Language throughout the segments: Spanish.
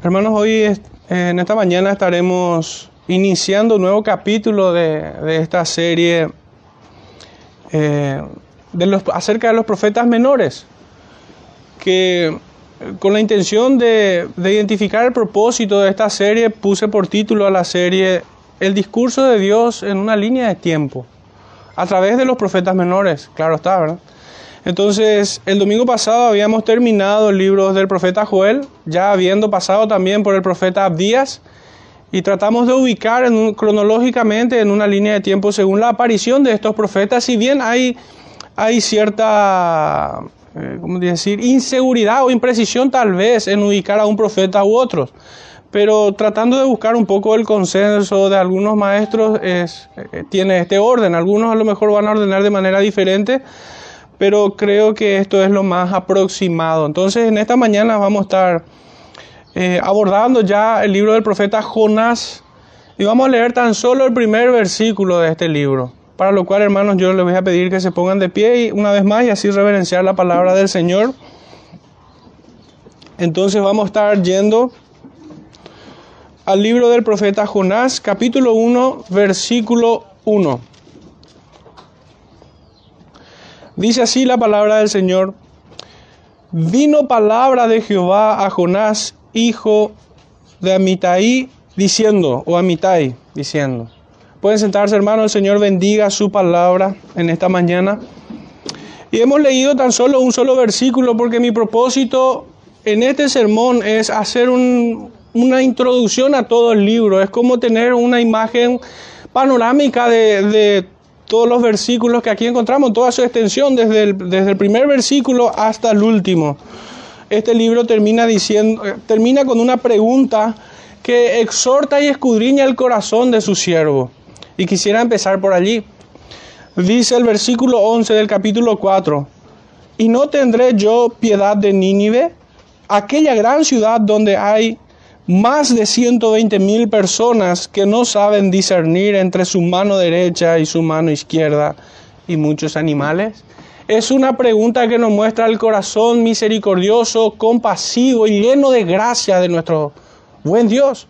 Hermanos, hoy en esta mañana estaremos iniciando un nuevo capítulo de, esta serie eh, de los, acerca de los profetas menores, que con la intención de, de identificar el propósito de esta serie puse por título a la serie El discurso de Dios en una línea de tiempo, a través de los profetas menores, claro está, ¿verdad? Entonces, el domingo pasado habíamos terminado el libro del profeta Joel, ya habiendo pasado también por el profeta Abdías, y tratamos de ubicar cronológicamente en una línea de tiempo según la aparición de estos profetas, si bien hay, hay cierta, eh, ¿cómo decir?, inseguridad o imprecisión tal vez en ubicar a un profeta u otros. Pero tratando de buscar un poco el consenso de algunos maestros, es, eh, tiene este orden. Algunos a lo mejor van a ordenar de manera diferente, pero creo que esto es lo más aproximado. Entonces, en esta mañana vamos a estar eh, abordando ya el libro del profeta Jonás y vamos a leer tan solo el primer versículo de este libro. Para lo cual, hermanos, yo les voy a pedir que se pongan de pie y una vez más y así reverenciar la palabra del Señor. Entonces vamos a estar yendo al libro del profeta Jonás, capítulo 1, versículo 1. Dice así la palabra del Señor. Vino palabra de Jehová a Jonás, hijo de Amitai, diciendo, o Amitai, diciendo. Pueden sentarse, hermanos, el Señor bendiga su palabra en esta mañana. Y hemos leído tan solo un solo versículo porque mi propósito en este sermón es hacer una introducción a todo el libro. Es como tener una imagen panorámica de, de todos los versículos que aquí encontramos, toda su extensión, desde el, primer versículo hasta el último. Este libro termina, diciendo, eh, termina con una pregunta que exhorta y escudriña el corazón de su siervo. Y quisiera empezar por allí. Dice el versículo 11 del capítulo 4, ¿y no tendré yo piedad de Nínive, aquella gran ciudad donde hay más de 120 mil personas que no saben discernir entre su mano derecha y su mano izquierda y muchos animales? Es una pregunta que nos muestra el corazón misericordioso, compasivo y lleno de gracia de nuestro buen Dios.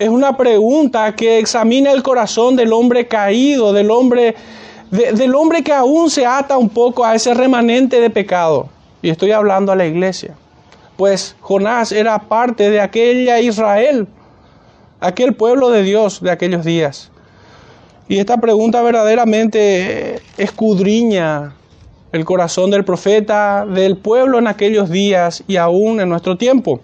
Es una pregunta que examina el corazón del hombre caído, del hombre, del hombre que aún se ata un poco a ese remanente de pecado. Y estoy hablando a la iglesia pues Jonás era parte de aquella Israel, aquel pueblo de Dios de aquellos días. Y esta pregunta verdaderamente escudriña el corazón del profeta, del pueblo en aquellos días y aún en nuestro tiempo.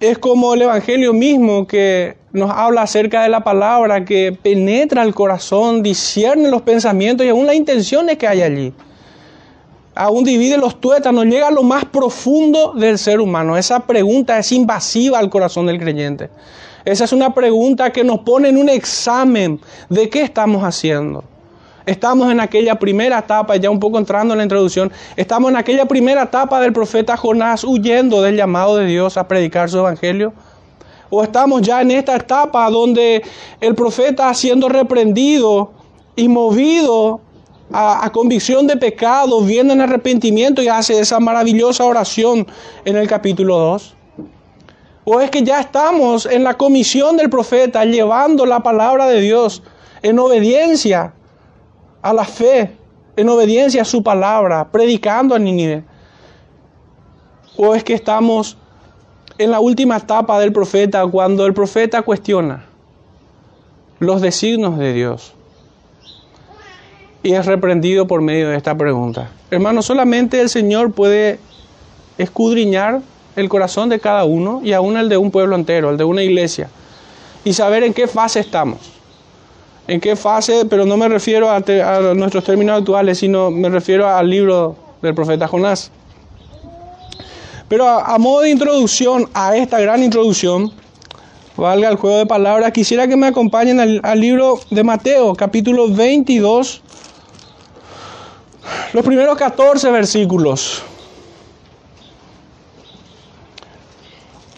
Es como el Evangelio mismo que nos habla acerca de la palabra que penetra el corazón, discierne los pensamientos y aún las intenciones que hay allí aún divide los tuétanos, llega a lo más profundo del ser humano. Esa pregunta es invasiva al corazón del creyente. Esa es una pregunta que nos pone en un examen de qué estamos haciendo. Estamos en aquella primera etapa, ya un poco entrando en la introducción, estamos en aquella primera etapa del profeta Jonás huyendo del llamado de Dios a predicar su evangelio. O estamos ya en esta etapa donde el profeta siendo reprendido y movido a, convicción de pecado, viene en arrepentimiento y hace esa maravillosa oración en el capítulo 2. O es que ya estamos en la comisión del profeta llevando la palabra de Dios en obediencia a la fe, en obediencia a su palabra, predicando a Nínive. O es que estamos en la última etapa del profeta cuando el profeta cuestiona los designios de Dios y es reprendido por medio de esta pregunta. Hermano, solamente el Señor puede escudriñar el corazón de cada uno y aún el de un pueblo entero, el de una iglesia, y saber en qué fase estamos. En qué fase, pero no me refiero a, nuestros términos actuales, sino me refiero al libro del profeta Jonás. Pero a, modo de introducción a esta gran introducción, valga el juego de palabras, quisiera que me acompañen al, al libro de Mateo, capítulo 22, los primeros 14 versículos.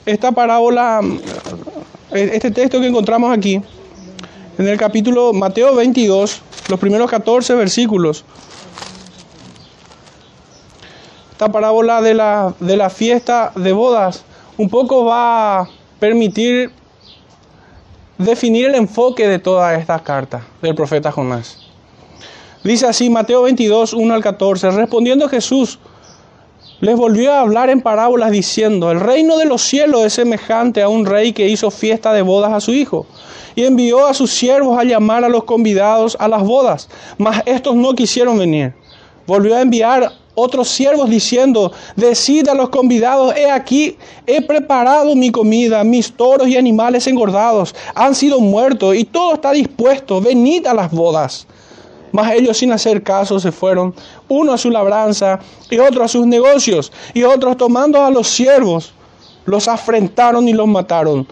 Esta parábola, este texto que encontramos aquí, en el capítulo Mateo 22, los primeros 14 versículos. Esta parábola de la, de la fiesta de bodas un poco va a permitir definir el enfoque de toda esta carta del profeta Jonás. Dice así Mateo 22, 1 al 14, respondiendo Jesús, les volvió a hablar en parábolas diciendo, el reino de los cielos es semejante a un rey que hizo fiesta de bodas a su hijo y envió a sus siervos a llamar a los convidados a las bodas, mas estos no quisieron venir. Volvió a enviar otros siervos diciendo, decid a los convidados, he aquí, he preparado mi comida, mis toros y animales engordados han sido muertos y todo está dispuesto, venid a las bodas. Mas ellos sin hacer caso se fueron, uno a su labranza y otro a sus negocios, y otros tomando a los siervos, los afrentaron y los mataron.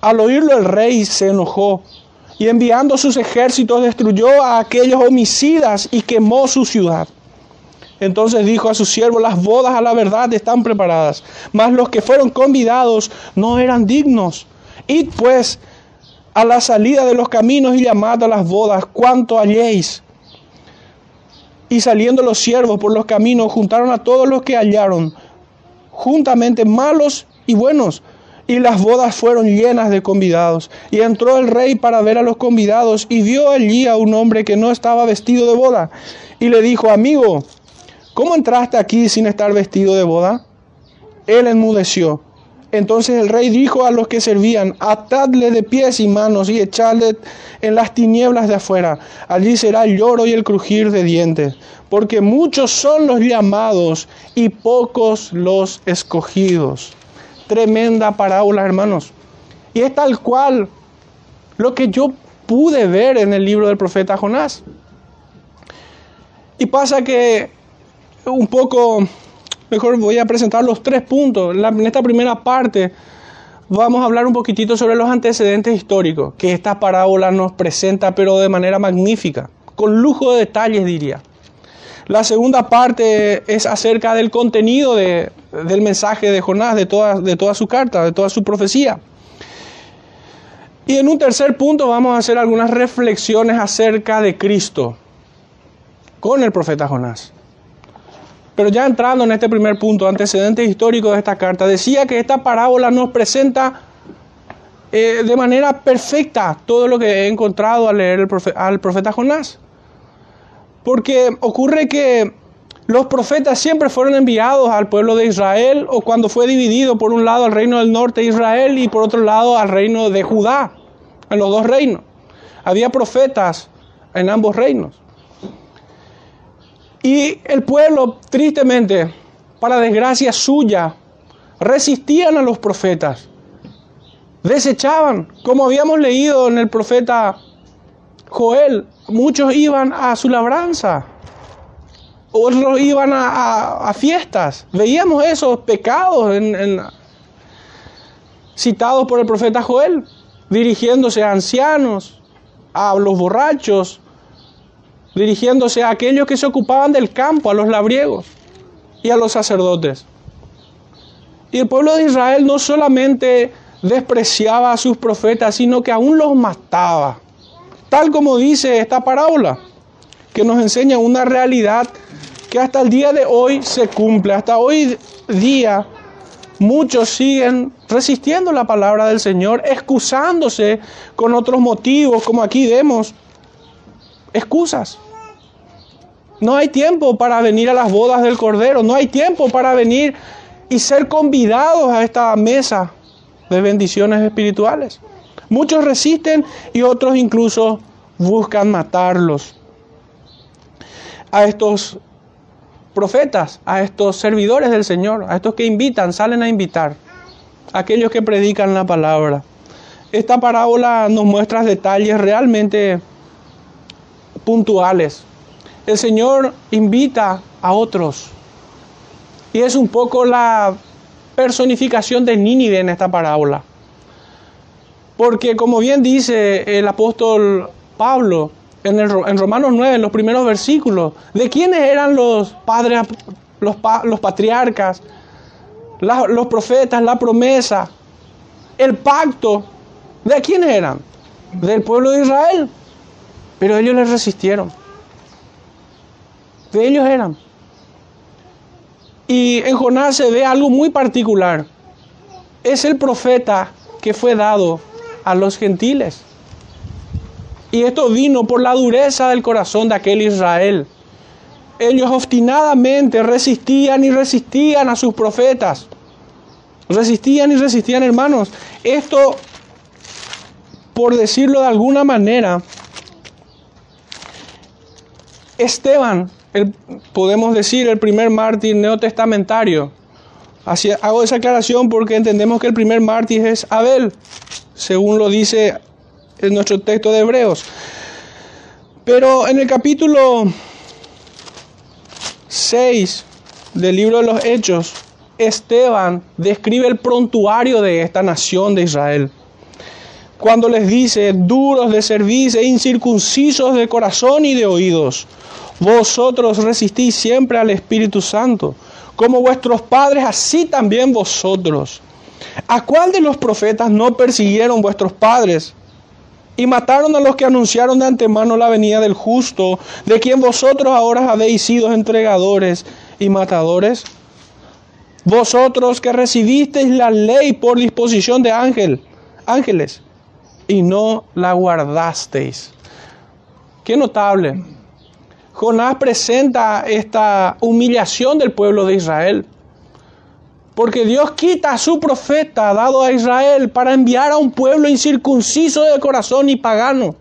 Al oírlo el rey se enojó y enviando sus ejércitos destruyó a aquellos homicidas y quemó su ciudad. Entonces dijo a sus siervos, las bodas a la verdad están preparadas, mas los que fueron convidados no eran dignos. Id pues a la salida de los caminos y llamad a las bodas cuanto halléis. Y saliendo los siervos por los caminos, juntaron a todos los que hallaron, juntamente malos y buenos, y las bodas fueron llenas de convidados. Y entró el rey para ver a los convidados y vio allí a un hombre que no estaba vestido de boda. Y le dijo, amigo, ¿cómo entraste aquí sin estar vestido de boda? Él enmudeció. Entonces el rey dijo a los que servían, atadle de pies y manos y echadle en las tinieblas de afuera. Allí será el lloro y el crujir de dientes, porque muchos son los llamados y pocos los escogidos. Tremenda parábola, hermanos. Y es tal cual lo que yo pude ver en el libro del profeta Jonás. Y pasa que un poco, mejor voy a presentar los tres puntos. En esta primera parte vamos a hablar un poquitito sobre los antecedentes históricos que esta parábola nos presenta, pero de manera magnífica, con lujo de detalles diría. La segunda parte es acerca del contenido de, del mensaje de Jonás, de de toda su carta, de toda su profecía. Y en un tercer punto vamos a hacer algunas reflexiones acerca de Cristo con el profeta Jonás. Pero ya entrando en este primer punto, antecedentes históricos de esta carta, decía que esta parábola nos presenta eh, de manera perfecta todo lo que he encontrado al leer al profeta Jonás. Porque ocurre que los profetas siempre fueron enviados al pueblo de Israel o cuando fue dividido por un lado al reino del norte de Israel y por otro lado al reino de Judá, en los dos reinos. Había profetas en ambos reinos. Y el pueblo, tristemente, para desgracia suya, resistían a los profetas. Desechaban, como habíamos leído en el profeta Joel, muchos iban a su labranza, otros iban a, fiestas. Veíamos esos pecados citados por el profeta Joel, dirigiéndose a ancianos, a los borrachos, dirigiéndose a aquellos que se ocupaban del campo, a los labriegos y a los sacerdotes. Y el pueblo de Israel no solamente despreciaba a sus profetas, sino que aún los mataba tal como dice esta parábola, que nos enseña una realidad que hasta el día de hoy se cumple, hasta hoy día muchos siguen resistiendo la palabra del Señor, excusándose con otros motivos, como aquí vemos, excusas. No hay tiempo para venir a las bodas del Cordero, no hay tiempo para venir y ser convidados a esta mesa de bendiciones espirituales. Muchos resisten y otros incluso buscan matarlos. A estos profetas, a estos servidores del Señor, a estos que invitan, salen a invitar, a aquellos que predican la palabra. Esta parábola nos muestra detalles realmente puntuales. El Señor invita a otros. Y es un poco la personificación de Nínive en esta parábola. Porque como bien dice el apóstol Pablo en, el, en Romanos 9, en los primeros versículos, ¿de quiénes eran los padres, los, los patriarcas, los profetas, la promesa, el pacto? ¿De quiénes eran? Del pueblo de Israel. Pero ellos les resistieron. Ellos eran. Y en Jonás se ve algo muy particular. es el profeta que fue dado a los gentiles. Y esto vino por la dureza del corazón de aquel Israel. Ellos obstinadamente resistían y resistían a sus profetas. Resistían y resistían, hermanos. Esto, por decirlo de alguna manera, Esteban, podemos decir el primer mártir neotestamentario. Hago esa aclaración porque entendemos que el primer mártir es Abel, según lo dice en nuestro texto de Hebreos. Pero en el capítulo 6 del libro de los Hechos, Esteban describe el prontuario de esta nación de Israel. Cuando les dice, duros de servicio e incircuncisos de corazón y de oídos, vosotros resistís siempre al Espíritu Santo, como vuestros padres, así también vosotros. ¿A cuál de los profetas no persiguieron vuestros padres? y mataron a los que anunciaron de antemano la venida del justo, de quien vosotros ahora habéis sido entregadores y matadores. Vosotros que recibisteis la ley por disposición de ángel, ángeles y no la guardasteis. Qué notable. Jonás presenta esta humillación del pueblo de Israel. Porque Dios quita a su profeta dado a Israel para enviar a un pueblo incircunciso de corazón y pagano.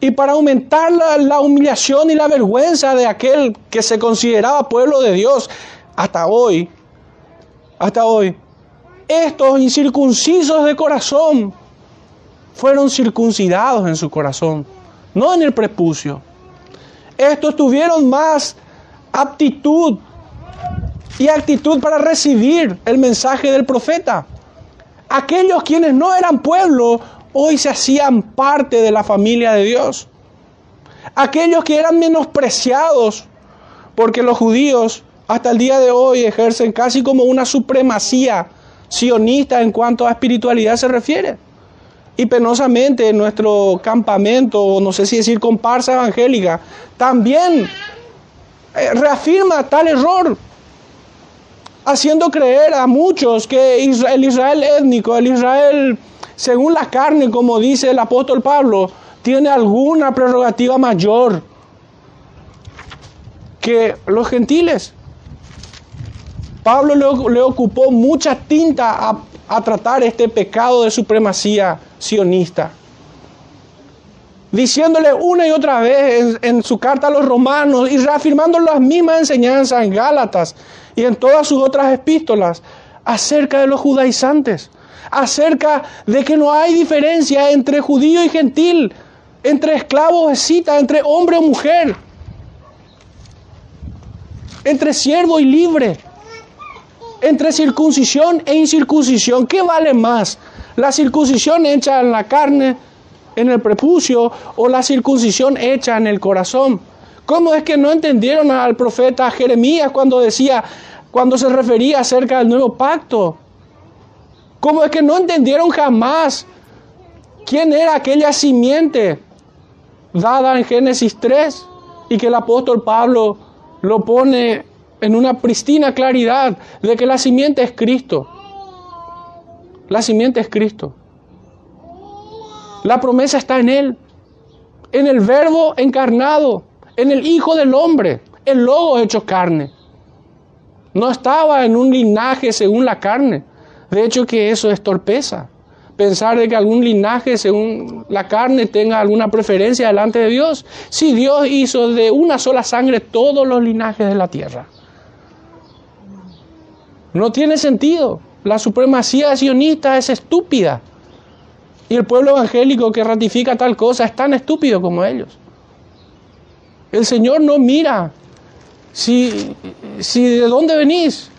Y para aumentar la, humillación y la vergüenza de aquel que se consideraba pueblo de Dios hasta hoy. Hasta hoy. Estos incircuncisos de corazón fueron circuncidados en su corazón, no en el prepucio. Estos tuvieron más aptitud y actitud para recibir el mensaje del profeta. Aquellos quienes no eran pueblo, hoy se hacían parte de la familia de Dios. Aquellos que eran menospreciados, porque los judíos hasta el día de hoy ejercen casi como una supremacía sionista en cuanto a espiritualidad se refiere. Y penosamente en nuestro campamento, no sé si decir comparsa evangélica, también eh, reafirma tal error haciendo creer a muchos que el Israel étnico, el Israel según la carne, como dice el apóstol Pablo, tiene alguna prerrogativa mayor que los gentiles. Pablo le, ocupó mucha tinta a, tratar este pecado de supremacía sionista. Diciéndole una y otra vez en, su carta a los romanos y reafirmando las mismas enseñanzas en Gálatas y en todas sus otras epístolas acerca de los judaizantes, acerca de que no hay diferencia entre judío y gentil, entre esclavo o cita, entre hombre o mujer, entre siervo y libre, entre circuncisión e incircuncisión. ¿Qué vale más? ¿La circuncisión hecha en la carne, en el prepucio, o la circuncisión hecha en el corazón? ¿Cómo es que no entendieron al profeta Jeremías cuando decía, cuando se refería acerca del nuevo pacto? ¿Cómo es que no entendieron jamás quién era aquella simiente dada en Génesis 3 y que el apóstol Pablo lo pone en una pristina claridad de que la simiente es Cristo? La simiente es Cristo. La promesa está en Él, en el verbo encarnado en el Hijo del Hombre, el Lobo hecho carne. No estaba en un linaje según la carne. De hecho que eso es torpeza. Pensar de que algún linaje según la carne tenga alguna preferencia delante de Dios. Si Dios hizo de una sola sangre todos los linajes de la tierra. No tiene sentido. La supremacía sionista es estúpida. Y el pueblo evangélico que ratifica tal cosa es tan estúpido como ellos. El Señor no mira si, si de dónde venís.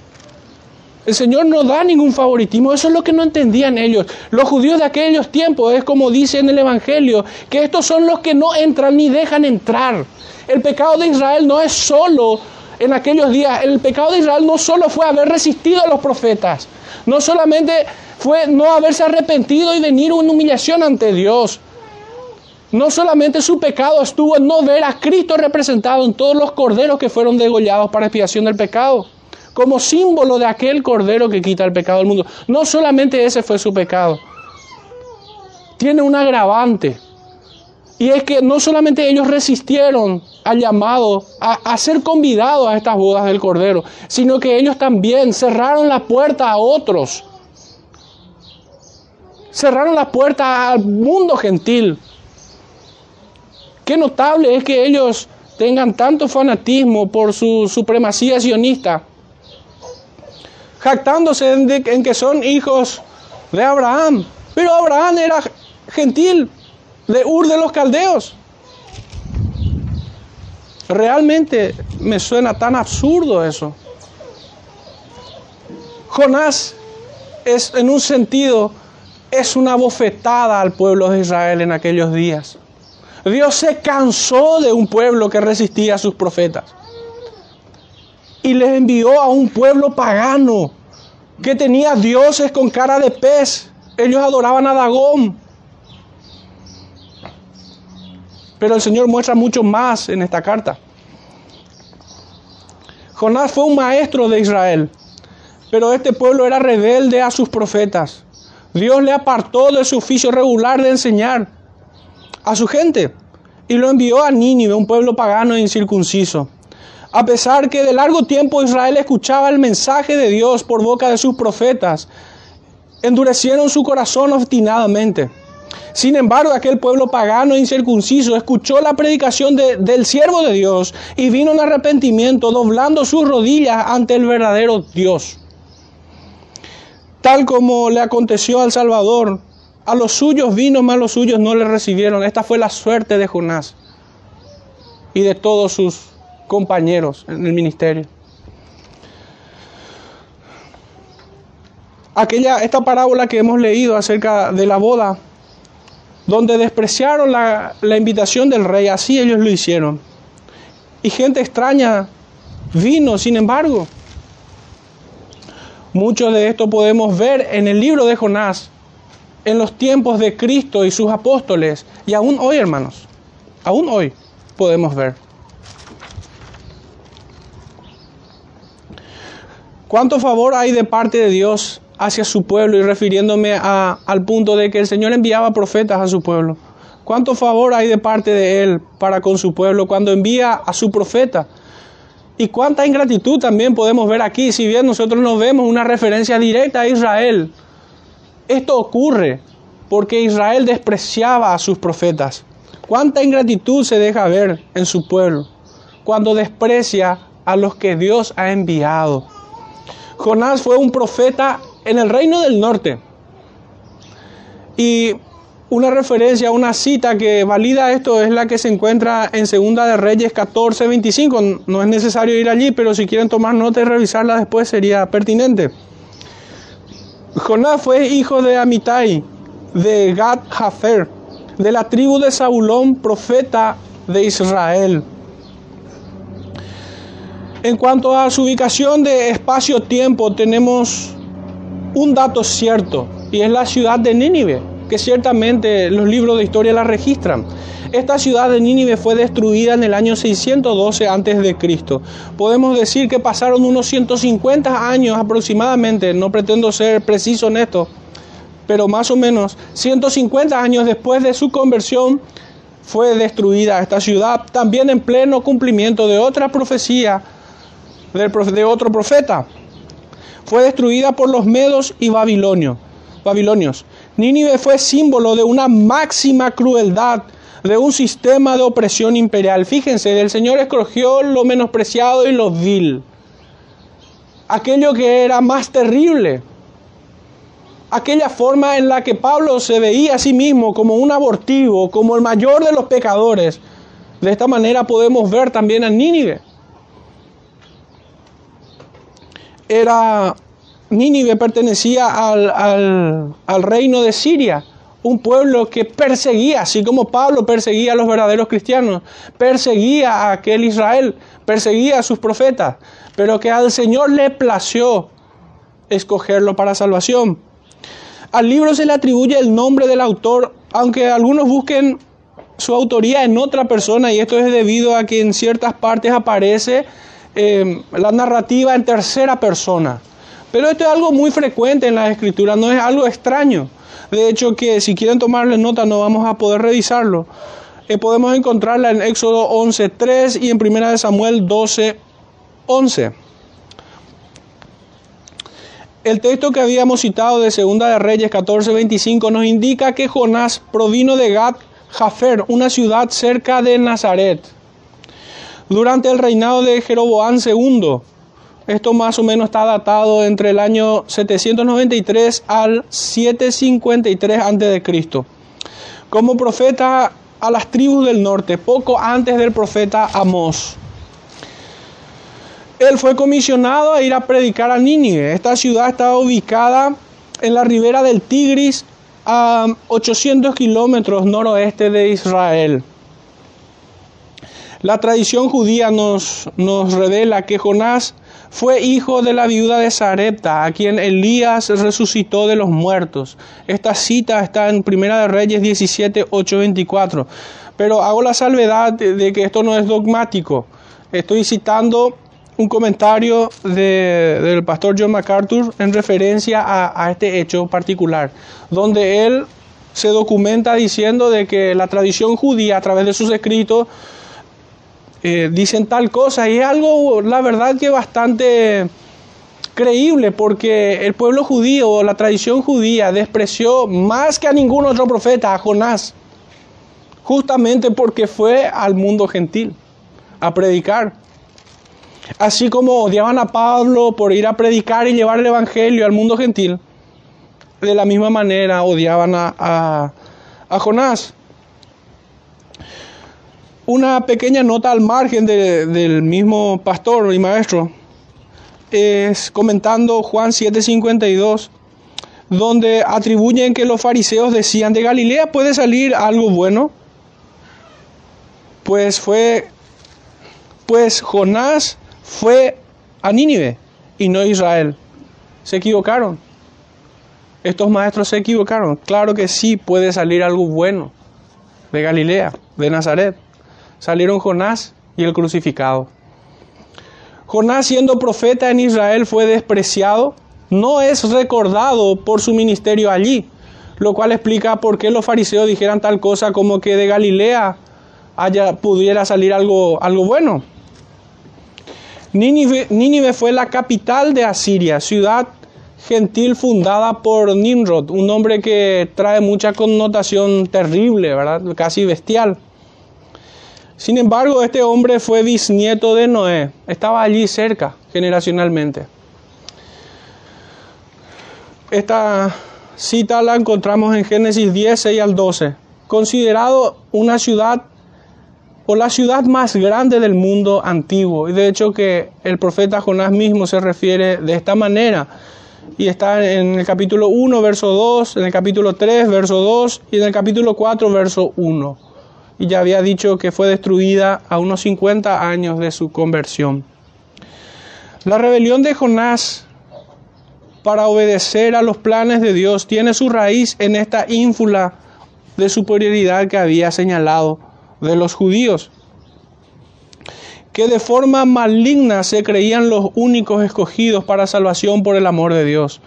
El Señor no da ningún favoritismo. Eso es lo que no entendían ellos. Los judíos de aquellos tiempos es como dice en el Evangelio, que estos son los que no entran ni dejan entrar. El pecado de Israel no es solo en aquellos días. El pecado de Israel no solo fue haber resistido a los profetas. No solamente fue no haberse arrepentido y venir una humillación ante Dios. No solamente su pecado estuvo en no ver a Cristo representado en todos los corderos que fueron degollados para expiación del pecado, como símbolo de aquel cordero que quita el pecado del mundo. No solamente ese fue su pecado, tiene un agravante. Y es que no solamente ellos resistieron al llamado a, ser convidados a estas bodas del Cordero, sino que ellos también cerraron la puerta a otros. Cerraron la puerta al mundo gentil. Qué notable es que ellos tengan tanto fanatismo por su supremacía sionista, jactándose en que son hijos de Abraham. Pero Abraham era gentil, de Ur de los Caldeos. Realmente me suena tan absurdo eso. Jonás es en un sentido es una bofetada al pueblo de Israel en aquellos días. Dios se cansó de un pueblo que resistía a sus profetas y les envió a un pueblo pagano que tenía dioses con cara de pez. Ellos adoraban a Dagón. Pero el Señor muestra mucho más en esta carta. Jonás fue un maestro de Israel, pero este pueblo era rebelde a sus profetas. Dios le apartó de su oficio regular de enseñar a su gente y lo envió a Nínive, un pueblo pagano e incircunciso. A pesar que de largo tiempo Israel escuchaba el mensaje de Dios por boca de sus profetas, endurecieron su corazón obstinadamente. Sin embargo, aquel pueblo pagano e incircunciso escuchó la predicación del siervo de Dios y vino en arrepentimiento, doblando sus rodillas ante el verdadero Dios. Tal como le aconteció al Salvador, a los suyos vino, mas los suyos no le recibieron. Esta fue la suerte de Jonás y de todos sus compañeros en el ministerio. Aquella, esta parábola que hemos leído acerca de la boda donde despreciaron la, invitación del rey, así ellos lo hicieron. Y gente extraña vino, sin embargo. Mucho de esto podemos ver en el libro de Jonás, en los tiempos de Cristo y sus apóstoles, y aún hoy, hermanos, aún hoy podemos ver. ¿Cuánto favor hay de parte de Dios hacia su pueblo y refiriéndome al punto de que el Señor enviaba profetas a su pueblo. ¿Cuánto favor hay de parte de Él para con su pueblo cuando envía a su profeta? Y cuánta ingratitud también podemos ver aquí, si bien nosotros no vemos una referencia directa a Israel. Esto ocurre porque Israel despreciaba a sus profetas. Cuánta ingratitud se deja ver en su pueblo cuando desprecia a los que Dios ha enviado. Jonás fue un profeta en el reino del norte. Y una referencia, una cita que valida esto es la que se encuentra en Segunda de Reyes 14, 25. No es necesario ir allí, pero si quieren tomar nota y revisarla después sería pertinente. Jonás fue hijo de Amitai, de Gad Hafer, de la tribu de Saulón, profeta de Israel. En cuanto a su ubicación de espacio-tiempo, tenemos un dato cierto y es la ciudad de Nínive, que ciertamente los libros de historia la registran. Esta ciudad de Nínive fue destruida en el año 612 a.C. Podemos decir que pasaron unos 150 años aproximadamente, no pretendo ser preciso en esto, pero más o menos 150 años después de su conversión fue destruida esta ciudad, también en pleno cumplimiento de otra profecía de otro profeta fue destruida por los medos y babilonios. babilonios. Nínive fue símbolo de una máxima crueldad, de un sistema de opresión imperial. Fíjense, el Señor escogió lo menospreciado y lo vil, aquello que era más terrible, aquella forma en la que Pablo se veía a sí mismo como un abortivo, como el mayor de los pecadores. De esta manera podemos ver también a Nínive. Era Nínive pertenecía al, reino de Siria, un pueblo que perseguía, así como Pablo perseguía a los verdaderos cristianos, perseguía a aquel Israel, perseguía a sus profetas, pero que al Señor le plació escogerlo para salvación. Al libro se le atribuye el nombre del autor, aunque algunos busquen su autoría en otra persona, y esto es debido a que en ciertas partes aparece eh, la narrativa en tercera persona. Pero esto es algo muy frecuente en la escritura, no es algo extraño. De hecho, que si quieren tomarle nota no vamos a poder revisarlo. Eh, podemos encontrarla en Éxodo 11.3 y en 1 Samuel 12.11. El texto que habíamos citado de Segunda de Reyes 14:25 nos indica que Jonás provino de Gad Jafer, una ciudad cerca de Nazaret. Durante el reinado de Jeroboán II, esto más o menos está datado entre el año 793 al 753 a.C. Como profeta a las tribus del norte, poco antes del profeta Amós. Él fue comisionado a ir a predicar a Nínive. Esta ciudad estaba ubicada en la ribera del Tigris, a 800 kilómetros noroeste de Israel. La tradición judía nos, nos revela que Jonás fue hijo de la viuda de Sarepta, a quien Elías resucitó de los muertos. Esta cita está en Primera de Reyes 17, 8, 24. Pero hago la salvedad de que esto no es dogmático. Estoy citando un comentario del pastor John MacArthur en referencia a, este hecho particular, donde él se documenta diciendo de que la tradición judía a través de sus escritos eh, dicen tal cosa y es algo, la verdad que bastante creíble porque el pueblo judío, la tradición judía despreció más que a ningún otro profeta, a Jonás, justamente porque fue al mundo gentil a predicar. Así como odiaban a Pablo por ir a predicar y llevar el Evangelio al mundo gentil, de la misma manera odiaban a, Jonás. Una pequeña nota al margen del mismo pastor y maestro es comentando Juan 7:52, donde atribuyen que los fariseos decían, de Galilea puede salir algo bueno. Pues fue, pues Jonás fue a Nínive y no a Israel. Se equivocaron. Estos maestros se equivocaron. Claro que sí puede salir algo bueno de Galilea, de Nazaret. Salieron Jonás y el crucificado. Jonás siendo profeta en Israel fue despreciado, no es recordado por su ministerio allí, lo cual explica por qué los fariseos dijeran tal cosa como que de Galilea haya, pudiera salir algo, algo bueno. Nínive, fue la capital de Asiria, ciudad gentil fundada por Nimrod, un nombre que trae mucha connotación terrible, ¿verdad? casi bestial. Sin embargo, este hombre fue bisnieto de Noé, estaba allí cerca generacionalmente. Esta cita la encontramos en Génesis 10, 6 al 12. Considerado una ciudad o la ciudad más grande del mundo antiguo. Y de hecho que el profeta Jonás mismo se refiere de esta manera. Y está en el capítulo 1, verso 2, en el capítulo 3, verso 2 y en el capítulo 4, verso 1. Y ya había dicho que fue destruida a unos 50 años de su conversión. La rebelión de Jonás para obedecer a los planes de Dios tiene su raíz en esta ínfula de superioridad que había señalado de los judíos, que de forma maligna se creían los únicos escogidos para salvación por el amor de Dios.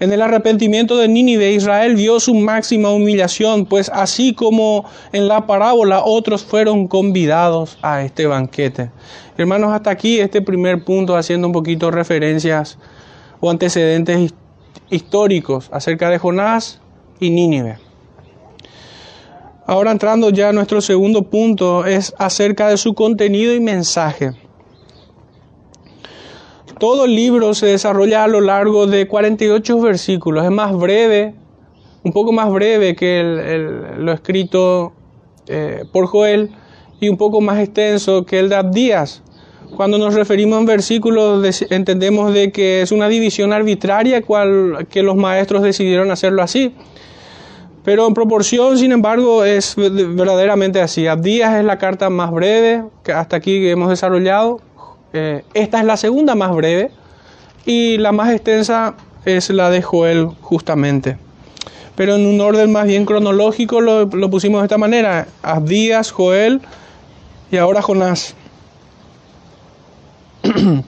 En el arrepentimiento de Nínive, Israel vio su máxima humillación, pues así como en la parábola otros fueron convidados a este banquete. Hermanos, hasta aquí este primer punto haciendo un poquito referencias o antecedentes históricos acerca de Jonás y Nínive. Ahora entrando ya a nuestro segundo punto es acerca de su contenido y mensaje. Todo el libro se desarrolla a lo largo de 48 versículos. Es más breve, un poco más breve que lo escrito eh, por Joel y un poco más extenso que el de Abdías. Cuando nos referimos en versículos entendemos de que es una división arbitraria cual, que los maestros decidieron hacerlo así. Pero en proporción, sin embargo, es verdaderamente así. Abdías es la carta más breve que hasta aquí hemos desarrollado. Eh, esta es la segunda más breve y la más extensa es la de Joel justamente. Pero en un orden más bien cronológico lo, lo pusimos de esta manera. Abdías, Joel y ahora Jonás.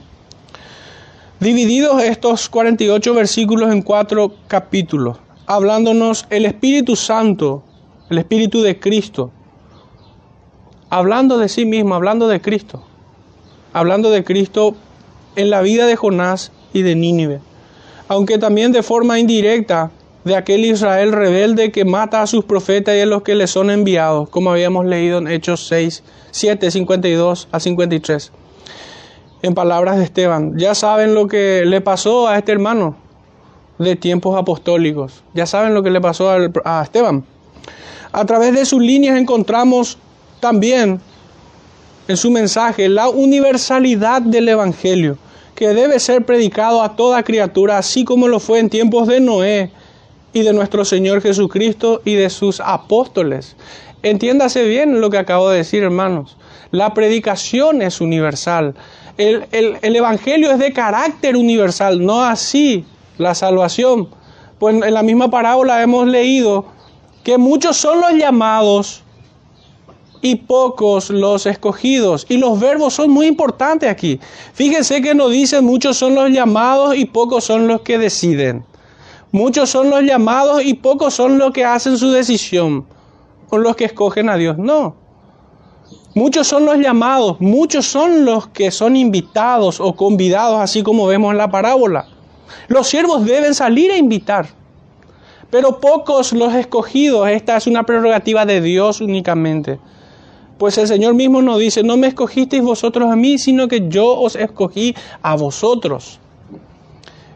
Divididos estos 48 versículos en cuatro capítulos, hablándonos el Espíritu Santo, el Espíritu de Cristo, hablando de sí mismo, hablando de Cristo, hablando de Cristo en la vida de Jonás y de Nínive, aunque también de forma indirecta de aquel Israel rebelde que mata a sus profetas y a los que le son enviados, como habíamos leído en Hechos 6, 7, 52 a 53. En palabras de Esteban, ya saben lo que le pasó a este hermano de tiempos apostólicos, ya saben lo que le pasó a Esteban. A través de sus líneas encontramos también en su mensaje la universalidad del Evangelio, que debe ser predicado a toda criatura, así como lo fue en tiempos de Noé, y de nuestro Señor Jesucristo y de sus apóstoles. Entiéndase bien lo que acabo de decir, hermanos. La predicación es universal. El, Evangelio es de carácter universal, no así la salvación. Pues en la misma parábola hemos leído que muchos son los llamados y pocos los escogidos. Y los verbos son muy importantes aquí. Fíjense que nos dicen muchos son los llamados y pocos son los que deciden. Muchos son los llamados y pocos son los que hacen su decisión, o los que escogen a Dios. No. Muchos son los llamados, muchos son los que son invitados o convidados, así como vemos en la parábola. Los siervos deben salir a invitar, pero pocos los escogidos. Esta es una prerrogativa de Dios únicamente. Pues el Señor mismo nos dice, no me escogisteis vosotros a mí, sino que yo os escogí a vosotros.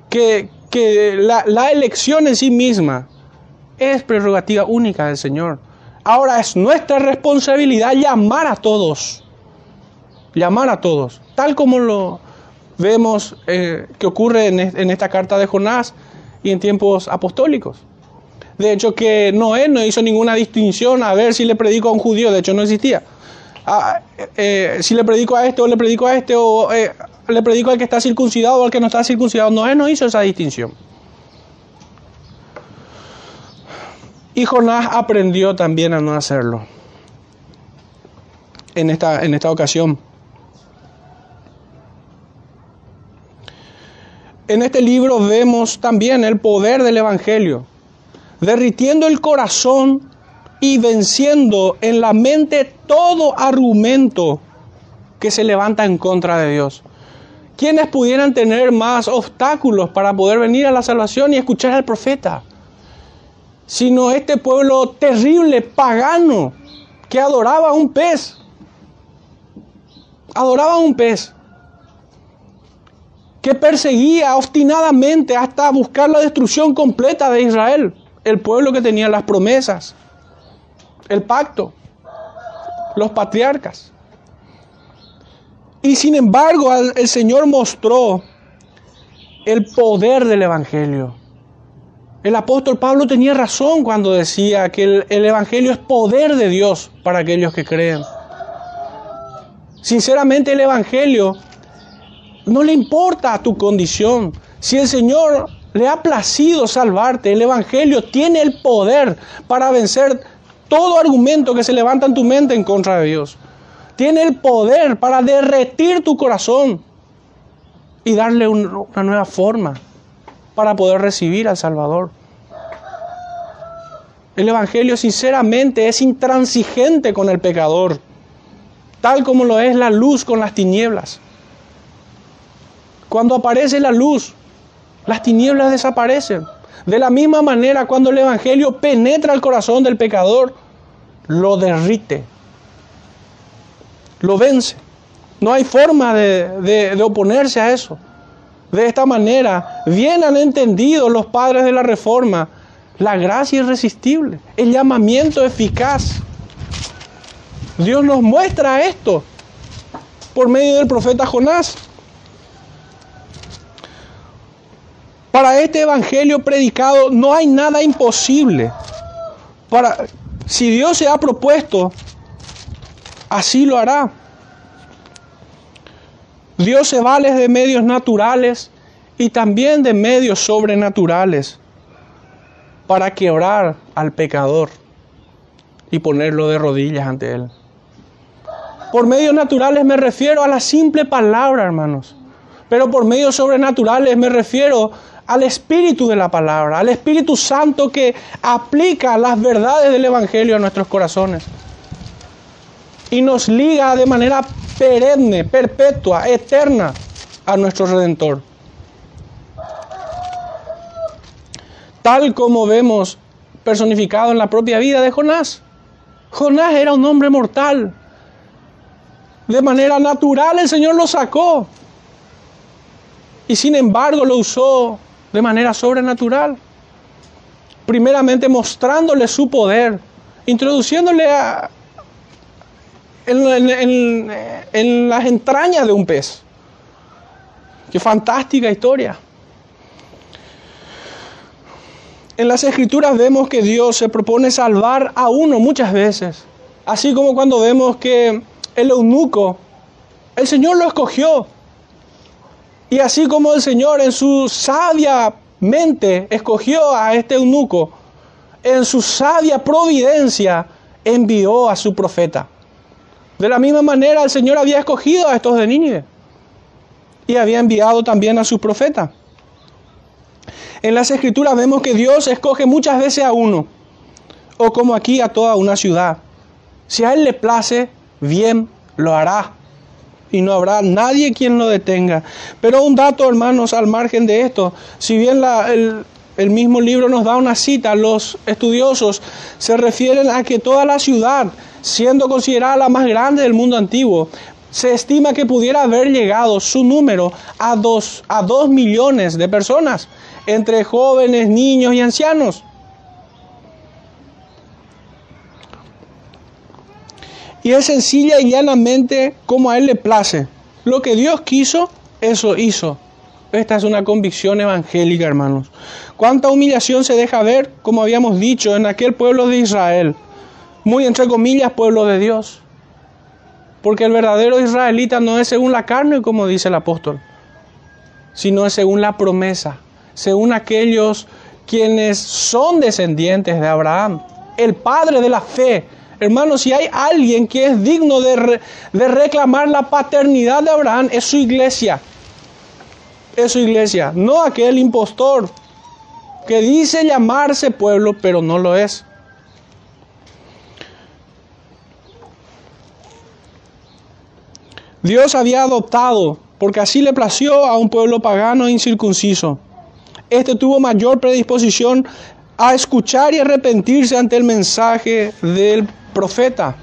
Que, que la, elección en sí misma es prerrogativa única del Señor. Ahora es nuestra responsabilidad llamar a todos, llamar a todos, tal como lo vemos eh, que ocurre en, en, esta carta de Jonás y en tiempos apostólicos. De hecho que Noé no hizo ninguna distinción a ver si le predico a un judío, de hecho no existía. Ah, eh, si le predico a este o le predico a este o eh, le predico al que está circuncidado o al que no está circuncidado. No, él no hizo esa distinción. Y Jonás aprendió también a no hacerlo. En esta, en esta ocasión. En este libro vemos también el poder del Evangelio, derritiendo el corazón y venciendo en la mente todo argumento que se levanta en contra de Dios. Quienes pudieran tener más obstáculos para poder venir a la salvación y escuchar al profeta? Sino este pueblo terrible, pagano, que adoraba a un pez. Adoraba a un pez. Que perseguía obstinadamente hasta buscar la destrucción completa de Israel. El pueblo que tenía las promesas el pacto, los patriarcas. Y sin embargo el Señor mostró el poder del Evangelio. El apóstol Pablo tenía razón cuando decía que el, el, Evangelio es poder de Dios para aquellos que creen. Sinceramente el Evangelio no le importa tu condición. Si el Señor le ha placido salvarte, el Evangelio tiene el poder para vencer todo argumento que se levanta en tu mente en contra de Dios. Tiene el poder para derretir tu corazón y darle una nueva forma para poder recibir al Salvador. El Evangelio sinceramente es intransigente con el pecador, tal como lo es la luz con las tinieblas. Cuando aparece la luz, las tinieblas desaparecen. De la misma manera, cuando el Evangelio penetra el corazón del pecador, lo derrite, lo vence. No hay forma de, oponerse a eso. De esta manera, bien han entendido los padres de la Reforma la gracia irresistible, el llamamiento eficaz. Dios nos muestra esto por medio del profeta Jonás. Para este evangelio predicado no hay nada imposible. Para, si Dios se ha propuesto, así lo hará. Dios se vale de medios naturales y también de medios sobrenaturales para quebrar al pecador y ponerlo de rodillas ante Él. Por medios naturales me refiero a la simple palabra, hermanos. Pero por medios sobrenaturales me refiero al espíritu de la palabra, al Espíritu Santo que aplica las verdades del Evangelio a nuestros corazones. Y nos liga de manera perenne, perpetua, eterna a nuestro Redentor. Tal como vemos personificado en la propia vida de Jonás. Jonás era un hombre mortal. De manera natural el Señor lo sacó. Y sin embargo lo usó de manera sobrenatural. Primeramente mostrándole su poder, introduciéndole a, en, en las entrañas de un pez. Qué fantástica historia. En las escrituras vemos que Dios se propone salvar a uno muchas veces. Así como cuando vemos que el eunuco, el Señor lo escogió. Y así como el Señor en su sabia mente escogió a este eunuco, en su sabia providencia envió a su profeta. De la misma manera el Señor había escogido a estos de Nínive y había enviado también a su profeta. En las escrituras vemos que Dios escoge muchas veces a uno, o como aquí a toda una ciudad. Si a Él le place, bien lo hará. Y no habrá nadie quien lo detenga. Pero un dato, hermanos, al margen de esto, si bien el, el mismo libro nos da una cita, los estudiosos se refieren a que toda la ciudad, siendo considerada la más grande del mundo antiguo, se estima que pudiera haber llegado su número a dos, a dos millones de personas entre jóvenes, niños y ancianos. Y es sencilla y llanamente como a Él le place. Lo que Dios quiso, eso hizo. Esta es una convicción evangélica, hermanos. Cuánta humillación se deja ver, como habíamos dicho, en aquel pueblo de Israel. Muy entre comillas, pueblo de Dios. Porque el verdadero israelita no es según la carne, como dice el apóstol, sino es según la promesa según aquellos quienes son descendientes de Abraham, el padre de la fe. Hermanos, si hay alguien que es digno de, reclamar la paternidad de Abraham, es su iglesia. Es su iglesia, no aquel impostor que dice llamarse pueblo, pero no lo es. Dios había adoptado, porque así le plació a un pueblo pagano e incircunciso este tuvo mayor predisposición a escuchar y arrepentirse ante el mensaje del profeta.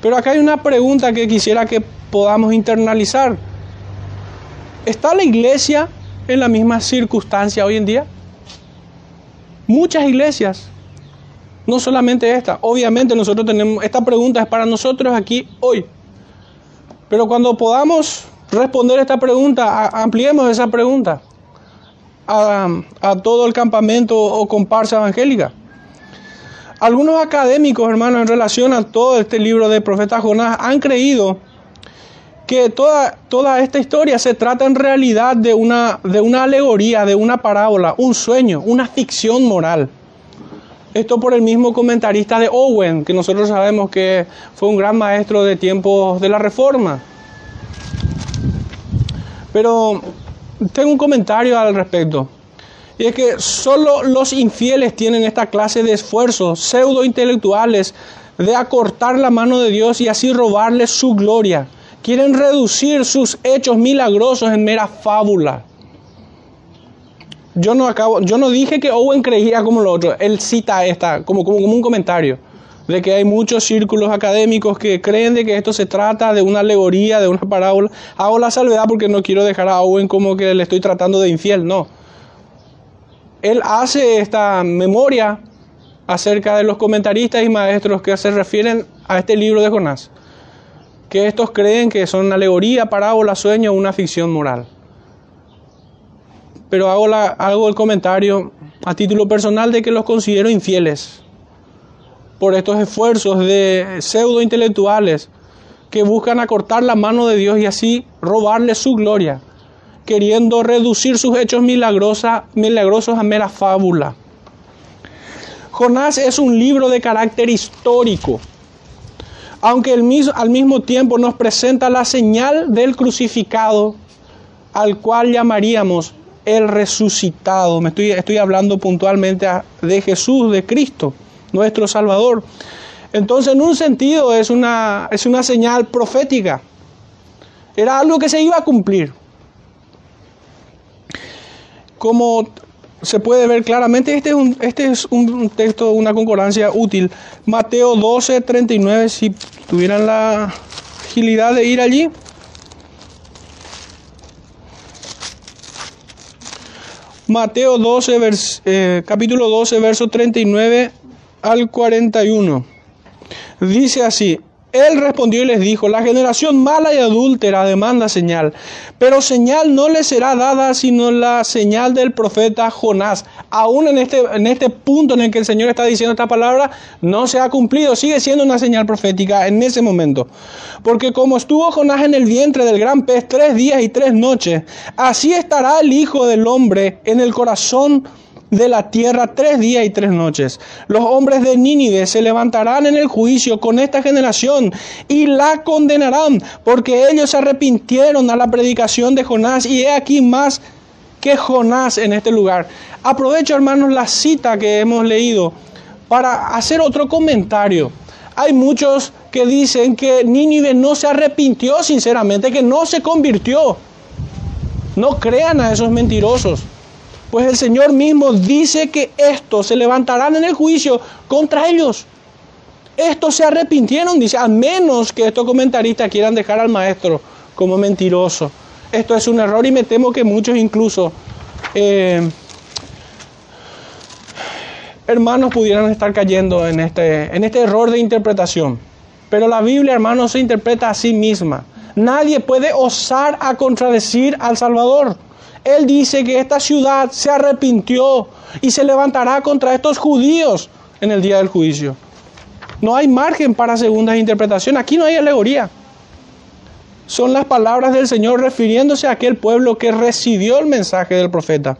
Pero acá hay una pregunta que quisiera que podamos internalizar. ¿Está la iglesia en la misma circunstancia hoy en día? Muchas iglesias, no solamente esta. Obviamente nosotros tenemos, esta pregunta es para nosotros aquí hoy. Pero cuando podamos responder esta pregunta, ampliemos esa pregunta a, todo el campamento o comparsa evangélica. Algunos académicos, hermanos, en relación a todo este libro de profeta Jonás, han creído que toda, toda esta historia se trata en realidad de una, de una alegoría, de una parábola, un sueño, una ficción moral. Esto por el mismo comentarista de Owen, que nosotros sabemos que fue un gran maestro de tiempos de la Reforma. Pero tengo un comentario al respecto. Y es que solo los infieles tienen esta clase de esfuerzos pseudo intelectuales de acortar la mano de Dios y así robarle su gloria. Quieren reducir sus hechos milagrosos en mera fábula. Yo no acabo, yo no dije que Owen creía como lo otro. Él cita esta como, como, como un comentario de que hay muchos círculos académicos que creen de que esto se trata de una alegoría, de una parábola. Hago la salvedad porque no quiero dejar a Owen como que le estoy tratando de infiel, no. Él hace esta memoria acerca de los comentaristas y maestros que se refieren a este libro de Jonás, que estos creen que son alegoría, parábola, sueño, una ficción moral. Pero hago, la, hago el comentario a título personal de que los considero infieles por estos esfuerzos de pseudo intelectuales que buscan acortar la mano de Dios y así robarle su gloria, queriendo reducir sus hechos milagrosos a mera fábula. Jonás es un libro de carácter histórico. aunque mismo, al mismo tiempo nos presenta la señal del crucificado, al cual llamaríamos el resucitado. Me estoy, estoy hablando puntualmente de Jesús, de Cristo, nuestro Salvador. Entonces, en un sentido, es una, es una señal profética. Era algo que se iba a cumplir. Como se puede ver claramente, este es un, este es un texto, una concordancia útil. Mateo 12, 39, si tuvieran la agilidad de ir allí. Mateo 12, eh, capítulo 12, verso 39 al 41. Dice así, él respondió y les dijo, la generación mala y adúltera demanda señal, pero señal no le será dada sino la señal del profeta Jonás. Aún en este, en este punto en el que el Señor está diciendo esta palabra, no se ha cumplido, sigue siendo una señal profética en ese momento. Porque como estuvo Jonás en el vientre del gran pez tres días y tres noches, así estará el Hijo del Hombre en el corazón de la tierra tres días y tres noches. Los hombres de Nínive se levantarán en el juicio con esta generación y la condenarán, porque ellos se arrepintieron a la predicación de Jonás y he aquí más que Jonás en este lugar. Aprovecho, hermanos, la cita que hemos leído para hacer otro comentario. Hay muchos que dicen que Nínive no se arrepintió sinceramente, que no se convirtió. No crean a esos mentirosos. Pues el Señor mismo dice que estos se levantarán en el juicio contra ellos. Estos se arrepintieron, dice, a menos que estos comentaristas quieran dejar al maestro como mentiroso. Esto es un error y me temo que muchos incluso eh, hermanos pudieran estar cayendo en este, en este error de interpretación. Pero la Biblia, hermanos, se interpreta a sí misma. Nadie puede osar a contradecir al Salvador. Él dice que esta ciudad se arrepintió y se levantará contra estos judíos en el día del juicio. No hay margen para segundas interpretaciones. Aquí no hay alegoría. Son las palabras del Señor refiriéndose a aquel pueblo que recibió el mensaje del profeta.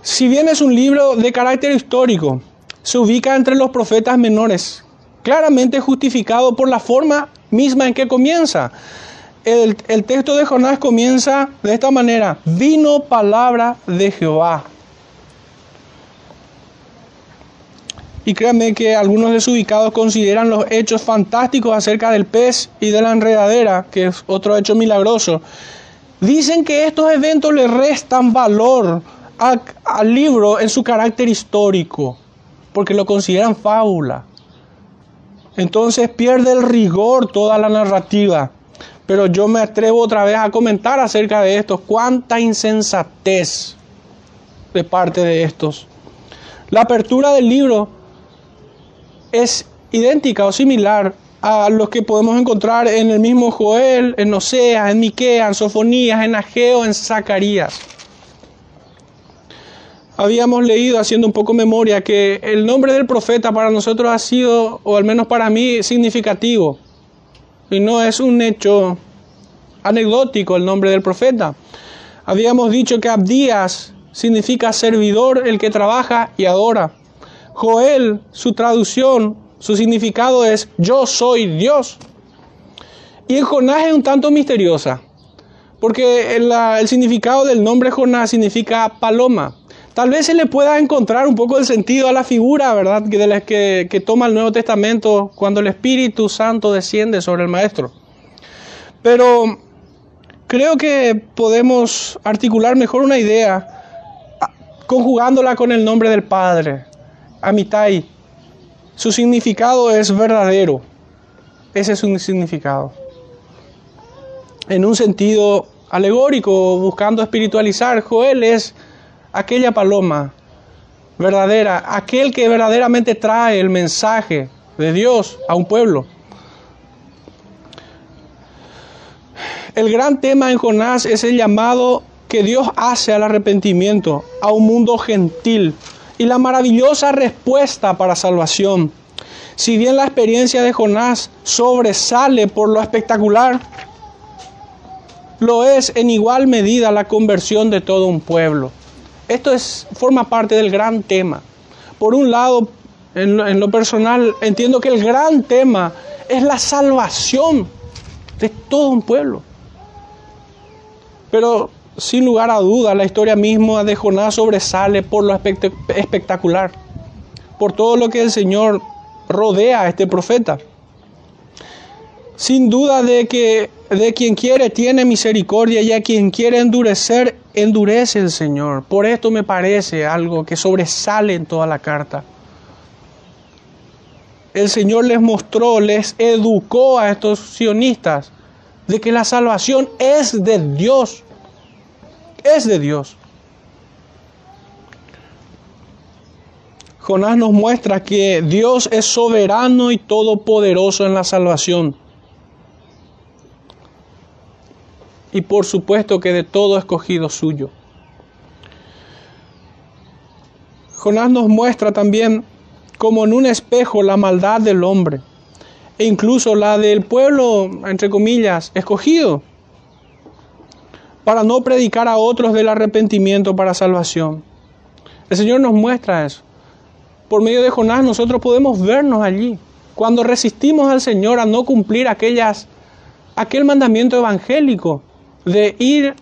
Si bien es un libro de carácter histórico, se ubica entre los profetas menores, claramente justificado por la forma misma en que comienza el, texto de Jonás comienza de esta manera, vino palabra de Jehová. Y créanme que algunos desubicados consideran los hechos fantásticos acerca del pez y de la enredadera, que es otro hecho milagroso. Dicen que estos eventos le restan valor al libro en su carácter histórico, porque lo consideran fábula. Entonces pierde el rigor toda la narrativa. Pero yo me atrevo otra vez a comentar acerca de esto. Cuánta insensatez de parte de estos. La apertura del libro es idéntica o similar a lo que podemos encontrar en el mismo Joel, en Oseas, en Miqueas, en Sofonías, en Ageo, en Zacarías. Habíamos leído, haciendo un poco memoria, que el nombre del profeta para nosotros ha sido, o al menos para mí, significativo. Y no es un hecho anecdótico el nombre del profeta. Habíamos dicho que Abdías significa servidor, el que trabaja y adora. Joel, su traducción, su significado es yo soy Dios. Y en Jonás es un tanto misteriosa, porque el, el significado del nombre Jonás significa paloma. Tal vez se le pueda encontrar un poco el sentido a la figura, ¿verdad?, de la que, que toma el Nuevo Testamento cuando el Espíritu Santo desciende sobre el Maestro. Pero creo que podemos articular mejor una idea conjugándola con el nombre del Padre, Amitai. Su significado es verdadero. Ese es su significado. En un sentido alegórico, buscando espiritualizar, Joel es aquella paloma verdadera, aquel que verdaderamente trae el mensaje de Dios a un pueblo. El gran tema en Jonás es el llamado que Dios hace al arrepentimiento, a un mundo gentil, y la maravillosa respuesta para salvación. Si bien la experiencia de Jonás sobresale por lo espectacular, lo es en igual medida la conversión de todo un pueblo. Esto es, forma parte del gran tema. Por un lado, en lo, en lo personal, entiendo que el gran tema es la salvación de todo un pueblo. Pero sin lugar a duda, la historia misma de Jonás sobresale por lo espectacular, por todo lo que el Señor rodea a este profeta. Sin duda de que de quien quiere tiene misericordia y a quien quiere endurecer, endurece el Señor. Por esto me parece algo que sobresale en toda la carta. El Señor les mostró, les educó a estos sionistas de que la salvación es de Dios. Es de Dios. Jonás nos muestra que Dios es soberano y todopoderoso en la salvación. Y por supuesto que de todo escogido suyo. Jonás nos muestra también como en un espejo la maldad del hombre e incluso la del pueblo, entre comillas, escogido, para no predicar a otros del arrepentimiento para salvación. El Señor nos muestra eso. Por medio de Jonás nosotros podemos vernos allí. Cuando resistimos al Señor a no cumplir aquellas, aquel mandamiento evangélico de ir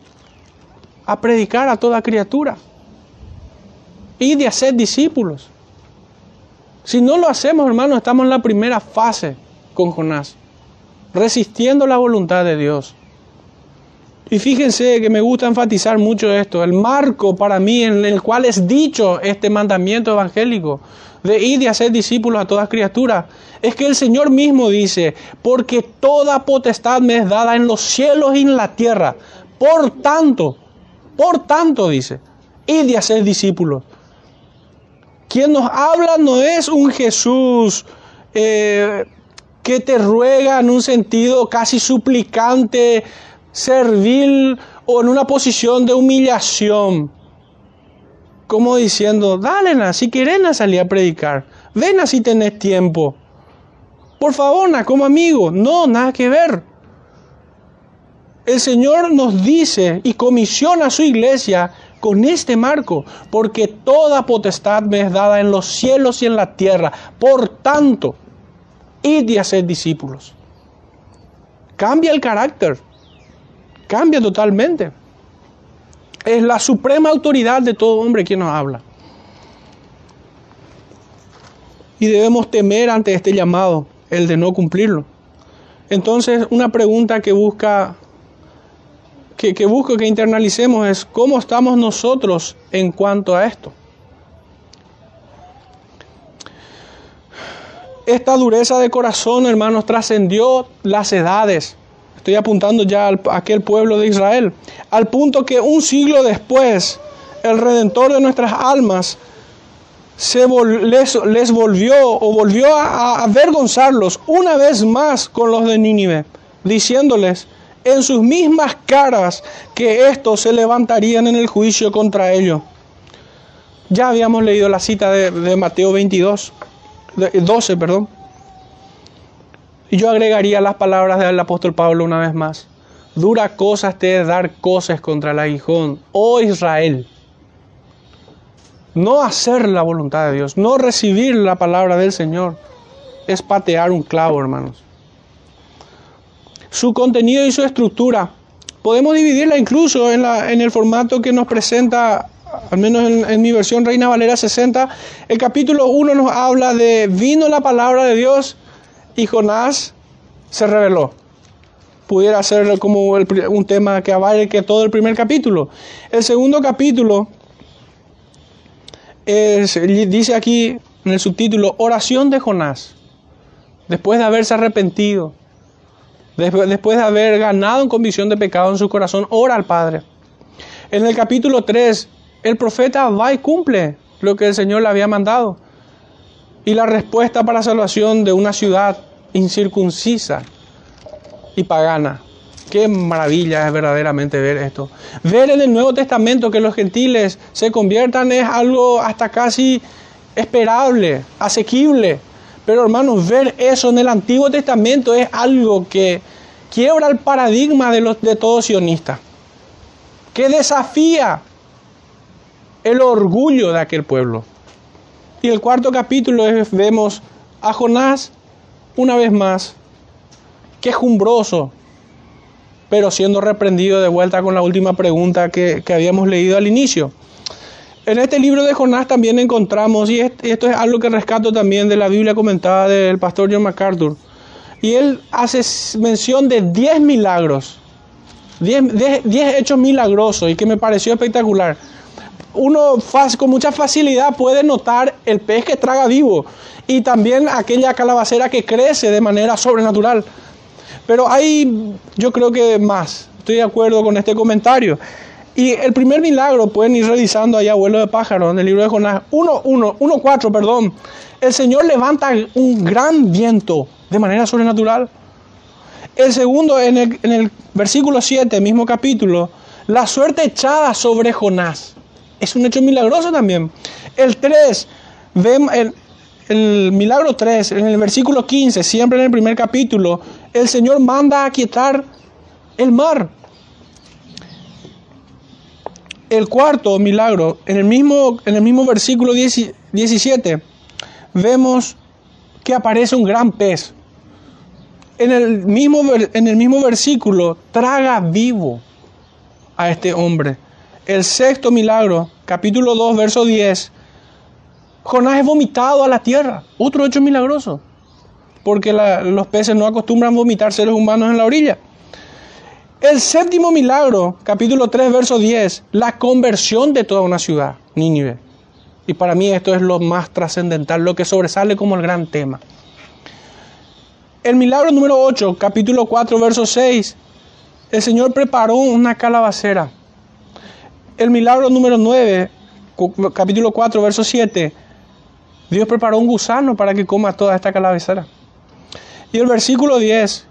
a predicar a toda criatura y de hacer discípulos. Si no lo hacemos, hermanos, estamos en la primera fase con Jonás, resistiendo la voluntad de Dios. Y fíjense que me gusta enfatizar mucho esto, el marco para mí en el cual es dicho este mandamiento evangélico de ir y hacer discípulos a todas criaturas, es que el Señor mismo dice, porque toda potestad me es dada en los cielos y en la tierra. Por tanto, por tanto dice, id y hacer discípulos. Quien nos habla no es un Jesús eh, que te ruega en un sentido casi suplicante, servil o en una posición de humillación. Como diciendo, dale, si querés salir a predicar, ven si tenés tiempo. Por favor, como amigo, no, nada que ver. El Señor nos dice y comisiona a su iglesia con este marco, porque toda potestad me es dada en los cielos y en la tierra. Por tanto, id y hacer discípulos. Cambia el carácter, cambia totalmente. Es la suprema autoridad de todo hombre quien nos habla. Y debemos temer ante este llamado, el de no cumplirlo. Entonces, una pregunta que busca que, busco que internalicemos es cómo estamos nosotros en cuanto a esto. Esta dureza de corazón, hermanos, trascendió las edades. Estoy apuntando ya a aquel pueblo de Israel. Al punto que un siglo después, el redentor de nuestras almas se les, volvió o volvió a, avergonzarlos una vez más con los de Nínive, diciéndoles en sus mismas caras que estos se levantarían en el juicio contra ellos. Ya habíamos leído la cita de, de Mateo 22. 12, perdón. Y yo agregaría las palabras del apóstol Pablo una vez más. Dura cosa te dar cosas contra el aguijón, oh Israel. No hacer la voluntad de Dios, no recibir la palabra del Señor, es patear un clavo, hermanos. Su contenido y su estructura, podemos dividirla incluso en, en el formato que nos presenta al menos en, mi versión Reina Valera 60, el capítulo 1 nos habla de vino la palabra de Dios y Jonás se reveló. Pudiera ser como un tema que abarque todo el primer capítulo. El segundo capítulo dice aquí en el subtítulo oración de Jonás. Después de haberse arrepentido, después de haber ganado en convicción de pecado en su corazón, ora al Padre. En el capítulo 3 el profeta va y cumple lo que el Señor le había mandado. Y la respuesta para salvación de una ciudad incircuncisa y pagana. Qué maravilla es verdaderamente ver esto. Ver en el Nuevo Testamento que los gentiles se conviertan es algo hasta casi esperable, asequible. Pero hermanos, ver eso en el Antiguo Testamento es algo que quiebra el paradigma de, los, de. Que desafía el orgullo de aquel pueblo. Y el cuarto capítulo vemos a Jonás una vez más, quejumbroso, pero siendo reprendido de vuelta con la última pregunta que, que habíamos leído al inicio. En este libro de Jonás también encontramos, y esto es algo que rescato también de la Biblia comentada del pastor John MacArthur, y él hace mención de 10 milagros, 10, hechos milagrosos, y que me pareció espectacular. Uno con mucha facilidad puede notar el pez que traga vivo y también aquella calabacera que crece de manera sobrenatural. Pero hay, yo creo que más, estoy de acuerdo con este comentario. Y el primer milagro, pueden ir revisando allá, vuelo de pájaro, en el libro de Jonás, 1.1, 4, perdón. El Señor levanta un gran viento de manera sobrenatural. El segundo, en el, en el versículo 7, mismo capítulo, la suerte echada sobre Jonás. Es un hecho milagroso también. El 3, vemos el, milagro 3, en el versículo 15, siempre en el primer capítulo, el Señor manda a quietar el mar. El cuarto milagro, en el mismo, en el mismo versículo 17, vemos que aparece un gran pez. En el, mismo, en el mismo versículo, traga vivo a este hombre. El sexto milagro, capítulo 2, verso 10, Jonás es vomitado a la tierra. Otro hecho milagroso. Porque los peces no acostumbran vomitar seres humanos en la orilla. El séptimo milagro, capítulo 3, verso 10, la conversión de toda una ciudad, Nínive. Y para mí esto es lo más trascendental, lo que sobresale como el gran tema. El milagro número 8, capítulo 4, verso 6, el Señor preparó una calabacera. El milagro número 9, capítulo 4, verso 7, Dios preparó un gusano para que coma toda esta calabacera. Y el versículo 10,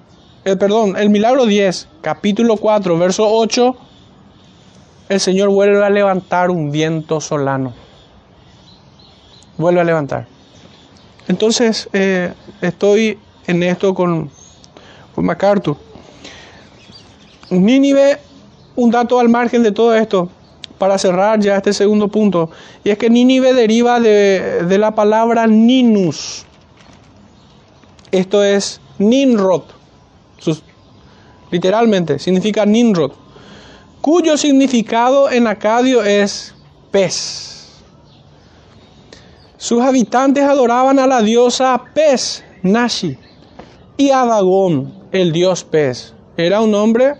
el perdón, el milagro 10, capítulo 4, verso 8, el Señor vuelve a levantar un viento solano. Vuelve a levantar. Entonces, eh, estoy en esto con, con MacArthur. Nínive, un dato al margen de todo esto, para cerrar ya este segundo punto, y es que Nínive deriva de, de la palabra Ninus. Esto es Ninrod, literalmente, significa Ninrod, cuyo significado en acadio es pez. Sus habitantes adoraban a la diosa pez, Nashi, y a Dagón, el dios pez. Era un hombre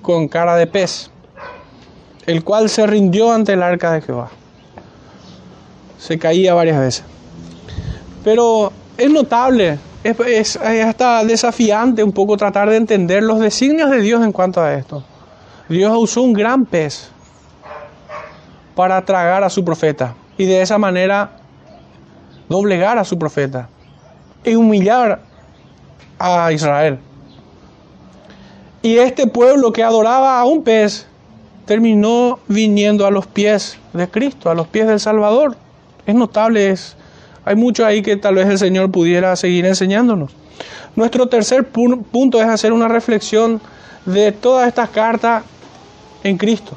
con cara de pez, el cual se rindió ante el arca de Jehová. Se caía varias veces. Pero es notable es, hasta desafiante un poco tratar de entender los designios de Dios en cuanto a esto. Dios usó un gran pez para tragar a su profeta y de esa manera doblegar a su profeta y humillar a Israel. Y este pueblo que adoraba a un pez terminó viniendo a los pies de Cristo, a los pies del Salvador. Es notable, es, hay mucho ahí que tal vez el Señor pudiera seguir enseñándonos. Nuestro tercer punto es hacer una reflexión de todas estas cartas en Cristo.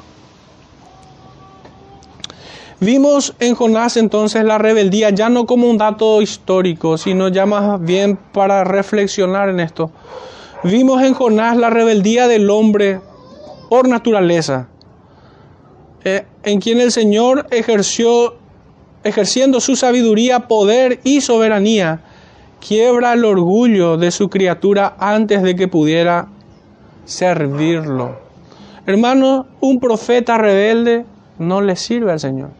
Vimos en Jonás entonces la rebeldía ya no como un dato histórico, sino ya más bien para reflexionar en esto. Vimos en Jonás la rebeldía del hombre por naturaleza, eh, en quien el Señor ejerció ejerciendo su sabiduría, poder y soberanía, quiebra el orgullo de su criatura antes de que pudiera servirlo. Hermano, un profeta rebelde no le sirve al Señor.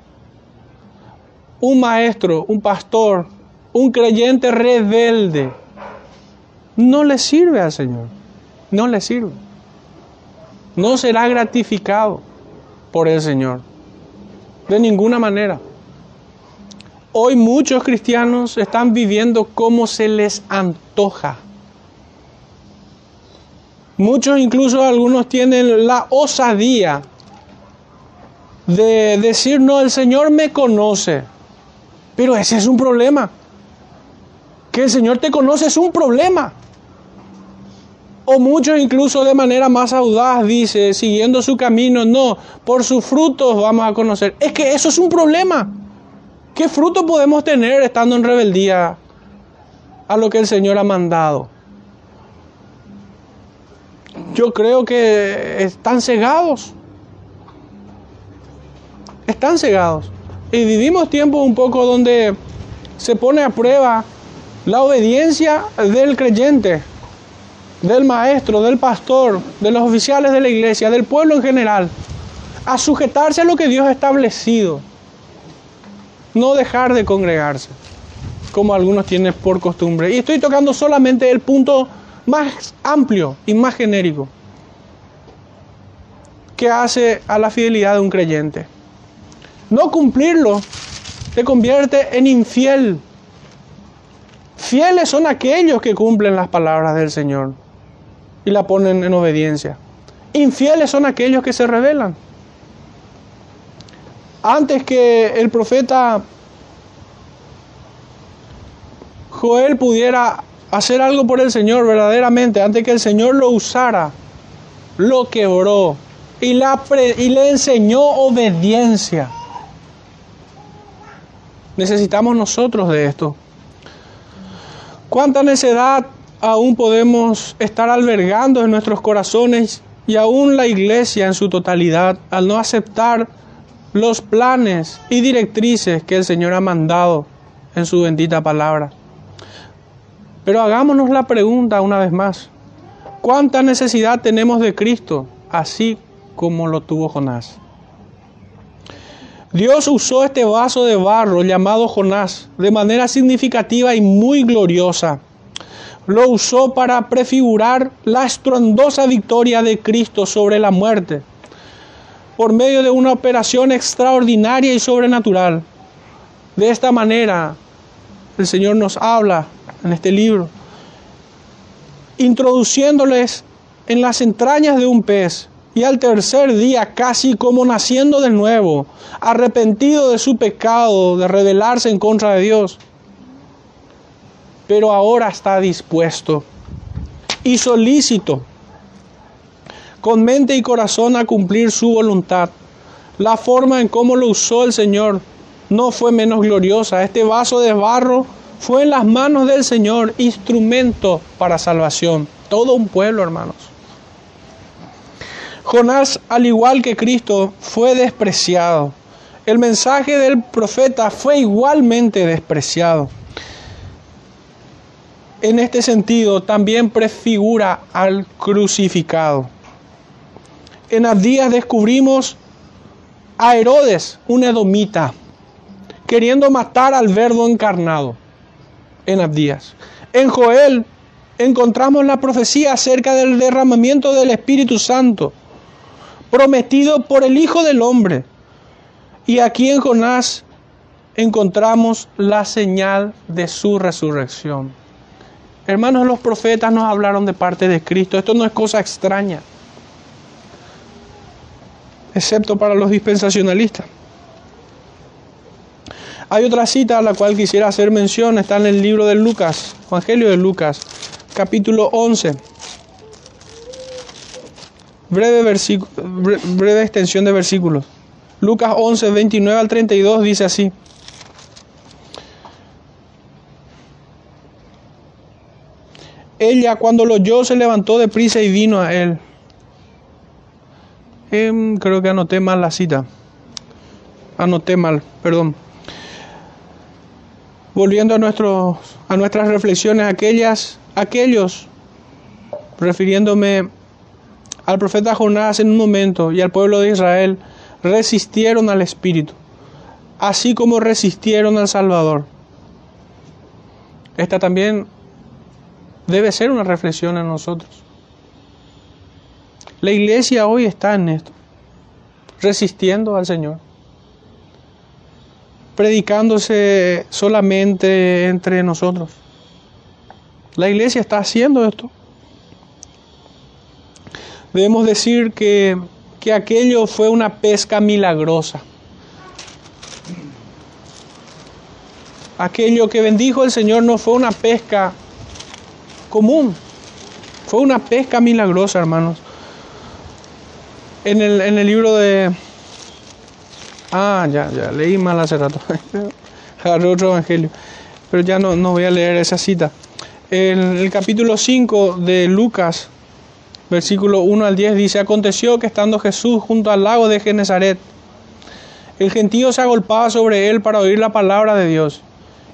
Un maestro, un pastor, un creyente rebelde no le sirve al Señor. No le sirve. No será gratificado por el Señor. De ninguna manera. Hoy muchos cristianos están viviendo como se les antoja. Muchos, incluso algunos, tienen la osadía de decir, no, el Señor me conoce. Pero ese es un problema. Que el Señor te conoce es un problema. O muchos incluso de manera más audaz dice, siguiendo su camino, no, por sus frutos vamos a conocer. Es que eso es un problema ¿Qué fruto podemos tener estando en rebeldía a lo que el Señor ha mandado? Yo creo que están cegados. Están cegados. Y vivimos tiempos un poco donde se pone a prueba la obediencia del creyente, del maestro, del pastor, de los oficiales de la iglesia, del pueblo en general, a sujetarse a lo que Dios ha establecido. No dejar de congregarse, como algunos tienen por costumbre. Y estoy tocando solamente el punto más amplio y más genérico que hace a la fidelidad de un creyente. No cumplirlo te convierte en infiel. Fieles son aquellos que cumplen las palabras del Señor y la ponen en obediencia. Infieles son aquellos que se rebelan. Antes que el profeta Joel pudiera hacer algo por el Señor verdaderamente, antes que el Señor lo usara, lo quebró y, y le enseñó obediencia. Necesitamos nosotros de esto. ¿Cuánta necedad aún podemos estar albergando en nuestros corazones y aún la iglesia en su totalidad al no aceptar los planes y directrices que el Señor ha mandado en su bendita palabra? Pero hagámonos la pregunta una vez más. ¿Cuánta necesidad tenemos de Cristo así como lo tuvo Jonás? Dios usó este vaso de barro llamado Jonás de manera significativa y muy gloriosa. Lo usó para prefigurar la estruendosa victoria de Cristo sobre la muerte por medio de una operación extraordinaria y sobrenatural. De esta manera, el Señor nos habla en este libro, introduciéndoles en las entrañas de un pez y al tercer día casi como naciendo de nuevo, arrepentido de su pecado, de rebelarse en contra de Dios. Pero ahora está dispuesto y solícito, con mente y corazón a cumplir su voluntad. La forma en cómo lo usó el Señor no fue menos gloriosa. Este vaso de barro fue en las manos del Señor instrumento para salvación. Todo un pueblo, hermanos. Jonás, al igual que Cristo, fue despreciado. El mensaje del profeta fue igualmente despreciado. En este sentido, también prefigura al crucificado. En Abdías descubrimos a Herodes, un edomita, queriendo matar al verbo encarnado en Abdías. En Joel encontramos la profecía acerca del derramamiento del Espíritu Santo, prometido por el Hijo del Hombre. Y aquí en Jonás encontramos la señal de su resurrección. Hermanos, los profetas nos hablaron de parte de Cristo. Esto no es cosa extraña, excepto para los dispensacionalistas. Hay otra cita a la cual quisiera hacer mención, está en el libro de Lucas, Evangelio de Lucas, capítulo 11. Breve, breve extensión de versículos. Lucas 11, 29 al 32 dice así. Ella cuando lo oyó se levantó de prisa y vino a él. Em, creo que anoté mal la cita. Anoté mal, perdón volviendo a, nuestros, a nuestras reflexiones, aquellas, aquellos, refiriéndome al profeta Jonás en un momento y al pueblo de Israel, resistieron al Espíritu, así como resistieron al Salvador. Esta también debe ser una reflexión en nosotros. La iglesia hoy está en esto, resistiendo al Señor predicándose solamente entre nosotros. La iglesia está haciendo esto. Debemos decir que, que aquello fue una pesca milagrosa. Aquello que bendijo el Señor no fue una pesca común, fue una pesca milagrosa, hermanos. En el, en el libro de, Ah, ya, ya, leí mal hace rato. agarré otro evangelio, pero ya no, no voy a leer esa cita. En el capítulo 5 de Lucas, versículo 1 al 10 dice, aconteció que estando Jesús junto al lago de Genezaret, el gentío se agolpaba sobre él para oír la palabra de Dios,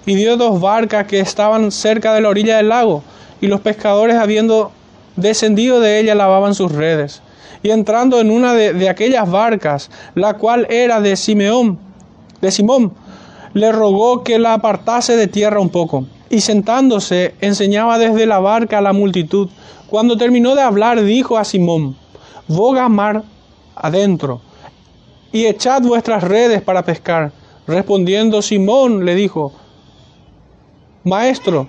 y dio dos barcas que estaban cerca de la orilla del lago, y los pescadores habiendo descendido de ella lavaban sus redes. Y entrando en una de, aquellas barcas, la cual era de Simeón, de Simón, le rogó que la apartase de tierra un poco. Y sentándose, enseñaba desde la barca a la multitud. Cuando terminó de hablar, dijo a Simón, Boga mar adentro y echad vuestras redes para pescar. Respondiendo Simón le dijo, Maestro,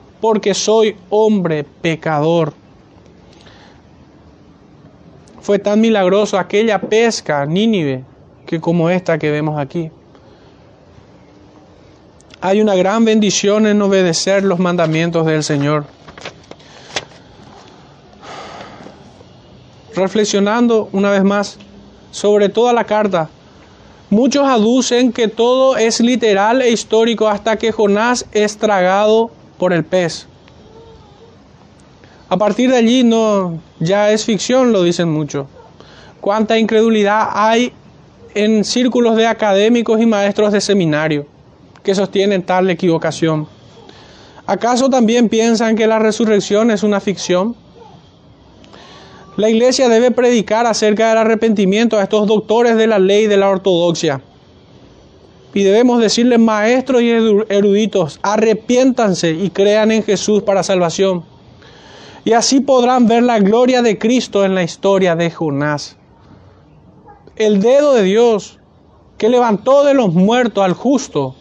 porque soy hombre pecador. Fue tan milagroso aquella pesca, Nínive, que como esta que vemos aquí. Hay una gran bendición en obedecer los mandamientos del Señor. Reflexionando una vez más, sobre toda la carta. Muchos aducen que todo es literal e histórico hasta que Jonás es tragado por el pez. A partir de allí no ya es ficción, lo dicen muchos. Cuánta incredulidad hay en círculos de académicos y maestros de seminario que sostienen tal equivocación. ¿Acaso también piensan que la resurrección es una ficción? La iglesia debe predicar acerca del arrepentimiento a estos doctores de la ley de la ortodoxia. Y debemos decirles, maestros y eruditos, arrepiéntanse y crean en Jesús para salvación. Y así podrán ver la gloria de Cristo en la historia de Jonás. El dedo de Dios que levantó de los muertos al justo,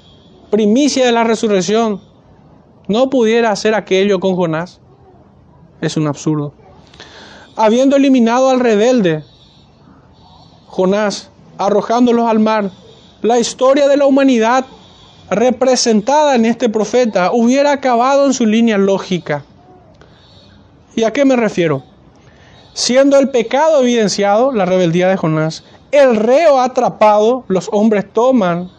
primicia de la resurrección, no pudiera hacer aquello con Jonás. Es un absurdo habiendo eliminado al rebelde, Jonás, arrojándolos al mar, la historia de la humanidad representada en este profeta hubiera acabado en su línea lógica. ¿Y a qué me refiero? Siendo el pecado evidenciado, la rebeldía de Jonás, el reo atrapado, los hombres toman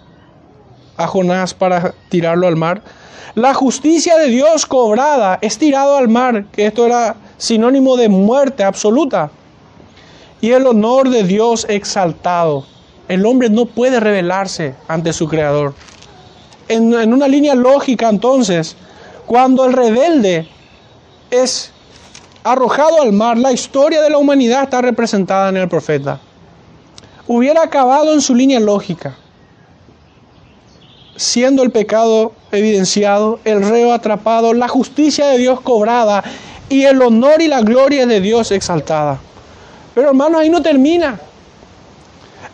a Jonás para tirarlo al mar, la justicia de Dios cobrada es tirado al mar, que esto era sinónimo de muerte absoluta. Y el honor de Dios exaltado. El hombre no puede rebelarse ante su Creador. En, una línea lógica entonces, cuando el rebelde es arrojado al mar, la historia de la humanidad está representada en el profeta. Hubiera acabado en su línea lógica, siendo el pecado evidenciado, el reo atrapado, la justicia de Dios cobrada y el honor y la gloria de Dios exaltada. Pero hermanos, ahí no termina.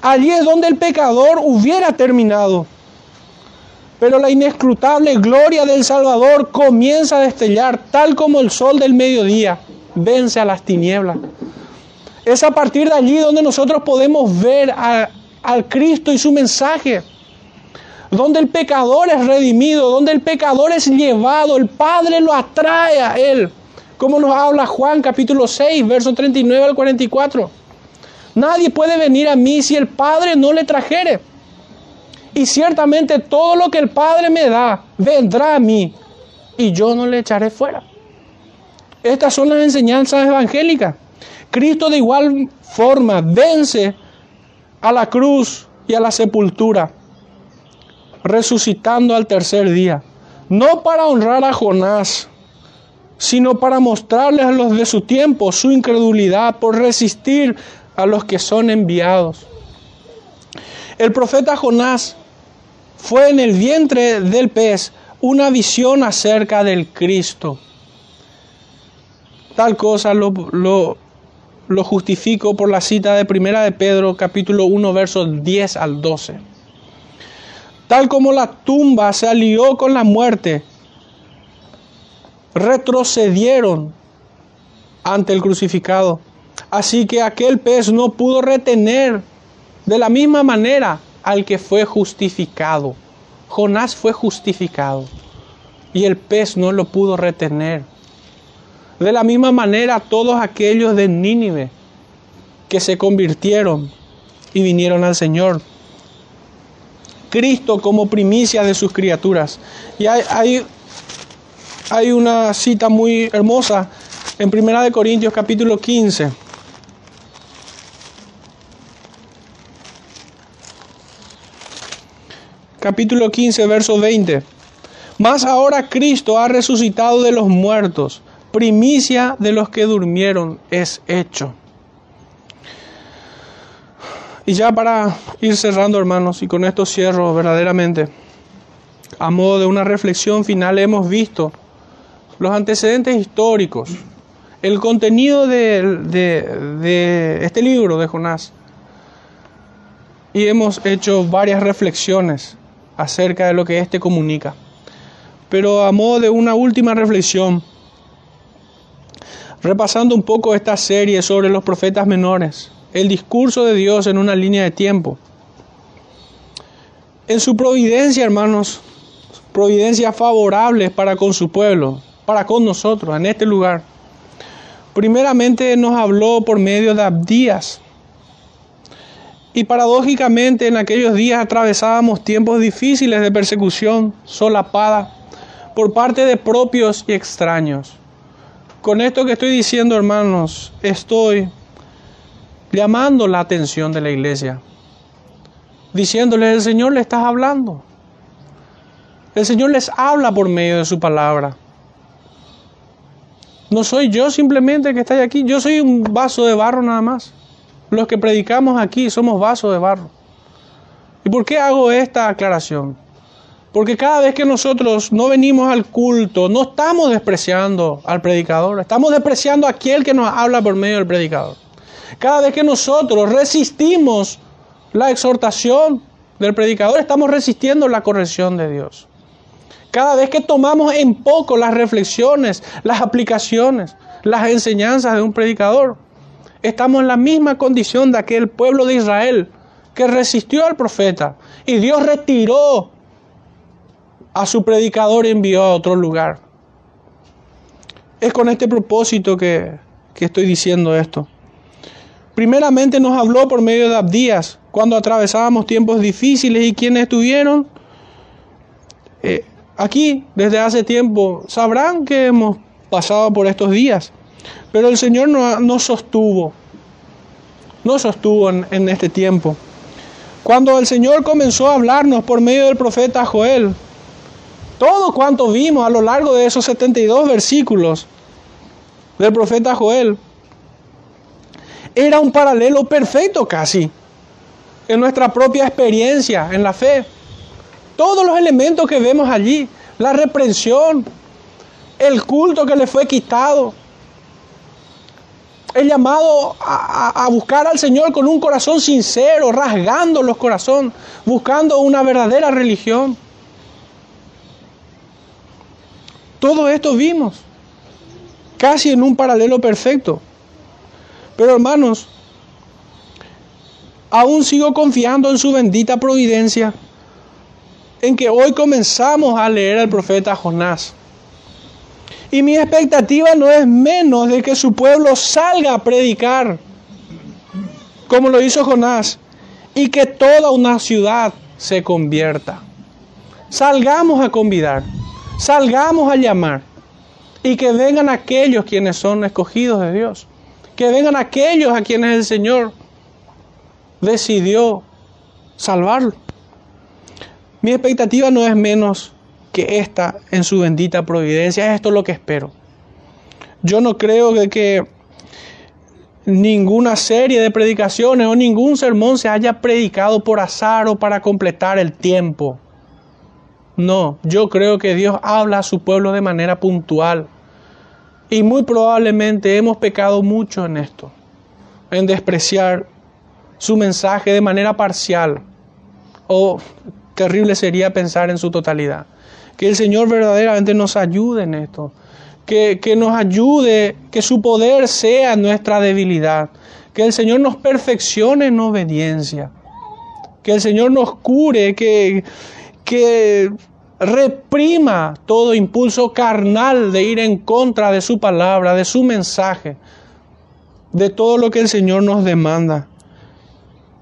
Allí es donde el pecador hubiera terminado. Pero la inescrutable gloria del Salvador comienza a destellar tal como el sol del mediodía vence a las tinieblas. Es a partir de allí donde nosotros podemos ver al Cristo y su mensaje. Donde el pecador es redimido, donde el pecador es llevado, el Padre lo atrae a Él. Como nos habla Juan capítulo 6, verso 39 al 44. Nadie puede venir a mí si el Padre no le trajere. Y ciertamente todo lo que el Padre me da vendrá a mí y yo no le echaré fuera. Estas son las enseñanzas evangélicas. Cristo de igual forma vence a la cruz y a la sepultura, resucitando al tercer día. No para honrar a Jonás, sino para mostrarles a los de su tiempo su incredulidad por resistir a los que son enviados. El profeta Jonás fue en el vientre del pez una visión acerca del Cristo. Tal cosa lo, lo, justifico por la cita de Primera de Pedro capítulo 1 versos 10 al 12. Tal como la tumba se alió con la muerte retrocedieron ante el crucificado. Así que aquel pez no pudo retener de la misma manera al que fue justificado. Jonás fue justificado y el pez no lo pudo retener. De la misma manera todos aquellos de Nínive que se convirtieron y vinieron al Señor. Cristo como primicia de sus criaturas. Y hay, hay, una cita muy hermosa en Primera de Corintios capítulo 15. Capítulo 15, verso 20. Mas ahora Cristo ha resucitado de los muertos, primicia de los que durmieron es hecho. Y ya para ir cerrando, hermanos, y con esto cierro verdaderamente, a modo de una reflexión final, hemos visto los antecedentes históricos, el contenido de, de, este libro de Jonás, y hemos hecho varias reflexiones acerca de lo que éste comunica. Pero a modo de una última reflexión, repasando un poco esta serie sobre los profetas menores, el discurso de Dios en una línea de tiempo. En su providencia, hermanos, providencia favorable para con su pueblo, para con nosotros, en este lugar. Primeramente nos habló por medio de Abdías. Y paradójicamente en aquellos días atravesábamos tiempos difíciles de persecución solapada por parte de propios y extraños. Con esto que estoy diciendo, hermanos, estoy llamando la atención de la iglesia, diciéndole, el Señor le estás hablando. El Señor les habla por medio de su palabra. No soy yo simplemente que está aquí, yo soy un vaso de barro nada más. Los que predicamos aquí somos vasos de barro. ¿Y por qué hago esta aclaración? Porque cada vez que nosotros no venimos al culto, no estamos despreciando al predicador, estamos despreciando a aquel que nos habla por medio del predicador. Cada vez que nosotros resistimos la exhortación del predicador, estamos resistiendo la corrección de Dios. Cada vez que tomamos en poco las reflexiones, las aplicaciones, las enseñanzas de un predicador, estamos en la misma condición de aquel pueblo de Israel que resistió al profeta y Dios retiró a su predicador y envió a otro lugar. Es con este propósito que, que estoy diciendo esto. Primeramente nos habló por medio de Abdías, cuando atravesábamos tiempos difíciles y quienes estuvieron eh, aquí desde hace tiempo sabrán que hemos pasado por estos días. Pero el Señor nos sostuvo, nos sostuvo en, en este tiempo. Cuando el Señor comenzó a hablarnos por medio del profeta Joel, todo cuanto vimos a lo largo de esos 72 versículos del profeta Joel, era un paralelo perfecto casi en nuestra propia experiencia, en la fe. Todos los elementos que vemos allí, la reprensión, el culto que le fue quitado, el llamado a, buscar al Señor con un corazón sincero, rasgando los corazones, buscando una verdadera religión. Todo esto vimos, casi en un paralelo perfecto. Pero hermanos, aún sigo confiando en su bendita providencia, en que hoy comenzamos a leer al profeta Jonás. Y mi expectativa no es menos de que su pueblo salga a predicar, como lo hizo Jonás, y que toda una ciudad se convierta. Salgamos a convidar, salgamos a llamar, y que vengan aquellos quienes son escogidos de Dios que vengan aquellos a quienes el Señor decidió salvarlo. Mi expectativa no es menos que esta en su bendita providencia. Esto es lo que espero. Yo no creo que ninguna serie de predicaciones o ningún sermón se haya predicado por azar o para completar el tiempo. No, yo creo que Dios habla a su pueblo de manera puntual y muy probablemente hemos pecado mucho en esto, en despreciar su mensaje de manera parcial. O terrible sería pensar en su totalidad. Que el Señor verdaderamente nos ayude en esto. que, que nos ayude, que su poder sea nuestra debilidad, que el Señor nos perfeccione en obediencia, que el Señor nos cure, que, que reprima todo impulso carnal de ir en contra de su palabra, de su mensaje, de todo lo que el Señor nos demanda.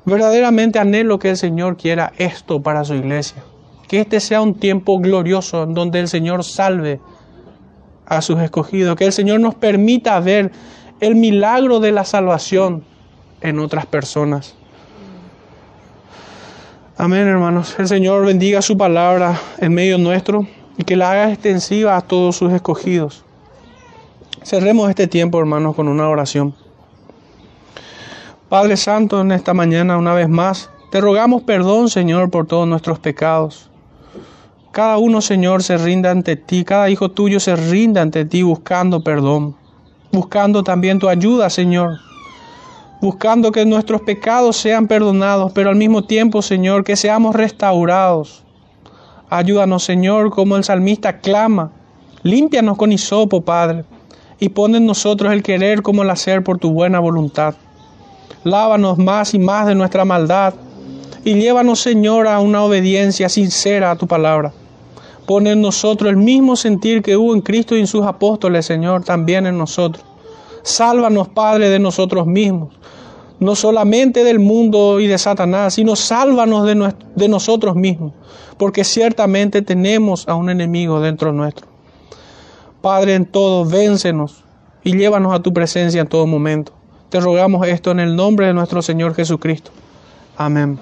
Verdaderamente anhelo que el Señor quiera esto para su iglesia. Que este sea un tiempo glorioso en donde el Señor salve a sus escogidos. Que el Señor nos permita ver el milagro de la salvación en otras personas. Amén, hermanos. El Señor bendiga su palabra en medio nuestro y que la haga extensiva a todos sus escogidos. Cerremos este tiempo, hermanos, con una oración. Padre Santo, en esta mañana una vez más, te rogamos perdón, Señor, por todos nuestros pecados. Cada uno, Señor, se rinda ante ti, cada hijo tuyo se rinda ante ti buscando perdón, buscando también tu ayuda, Señor, buscando que nuestros pecados sean perdonados, pero al mismo tiempo, Señor, que seamos restaurados. Ayúdanos, Señor, como el salmista clama, límpianos con hisopo, Padre, y pon en nosotros el querer como el hacer por tu buena voluntad. Lávanos más y más de nuestra maldad y llévanos, Señor, a una obediencia sincera a tu palabra. Pon en nosotros el mismo sentir que hubo en Cristo y en sus apóstoles, Señor, también en nosotros. Sálvanos, Padre, de nosotros mismos, no solamente del mundo y de Satanás, sino sálvanos de, nosotros mismos, porque ciertamente tenemos a un enemigo dentro nuestro. Padre, en todo, véncenos y llévanos a tu presencia en todo momento. Te rogamos esto en el nombre de nuestro Señor Jesucristo. Amén.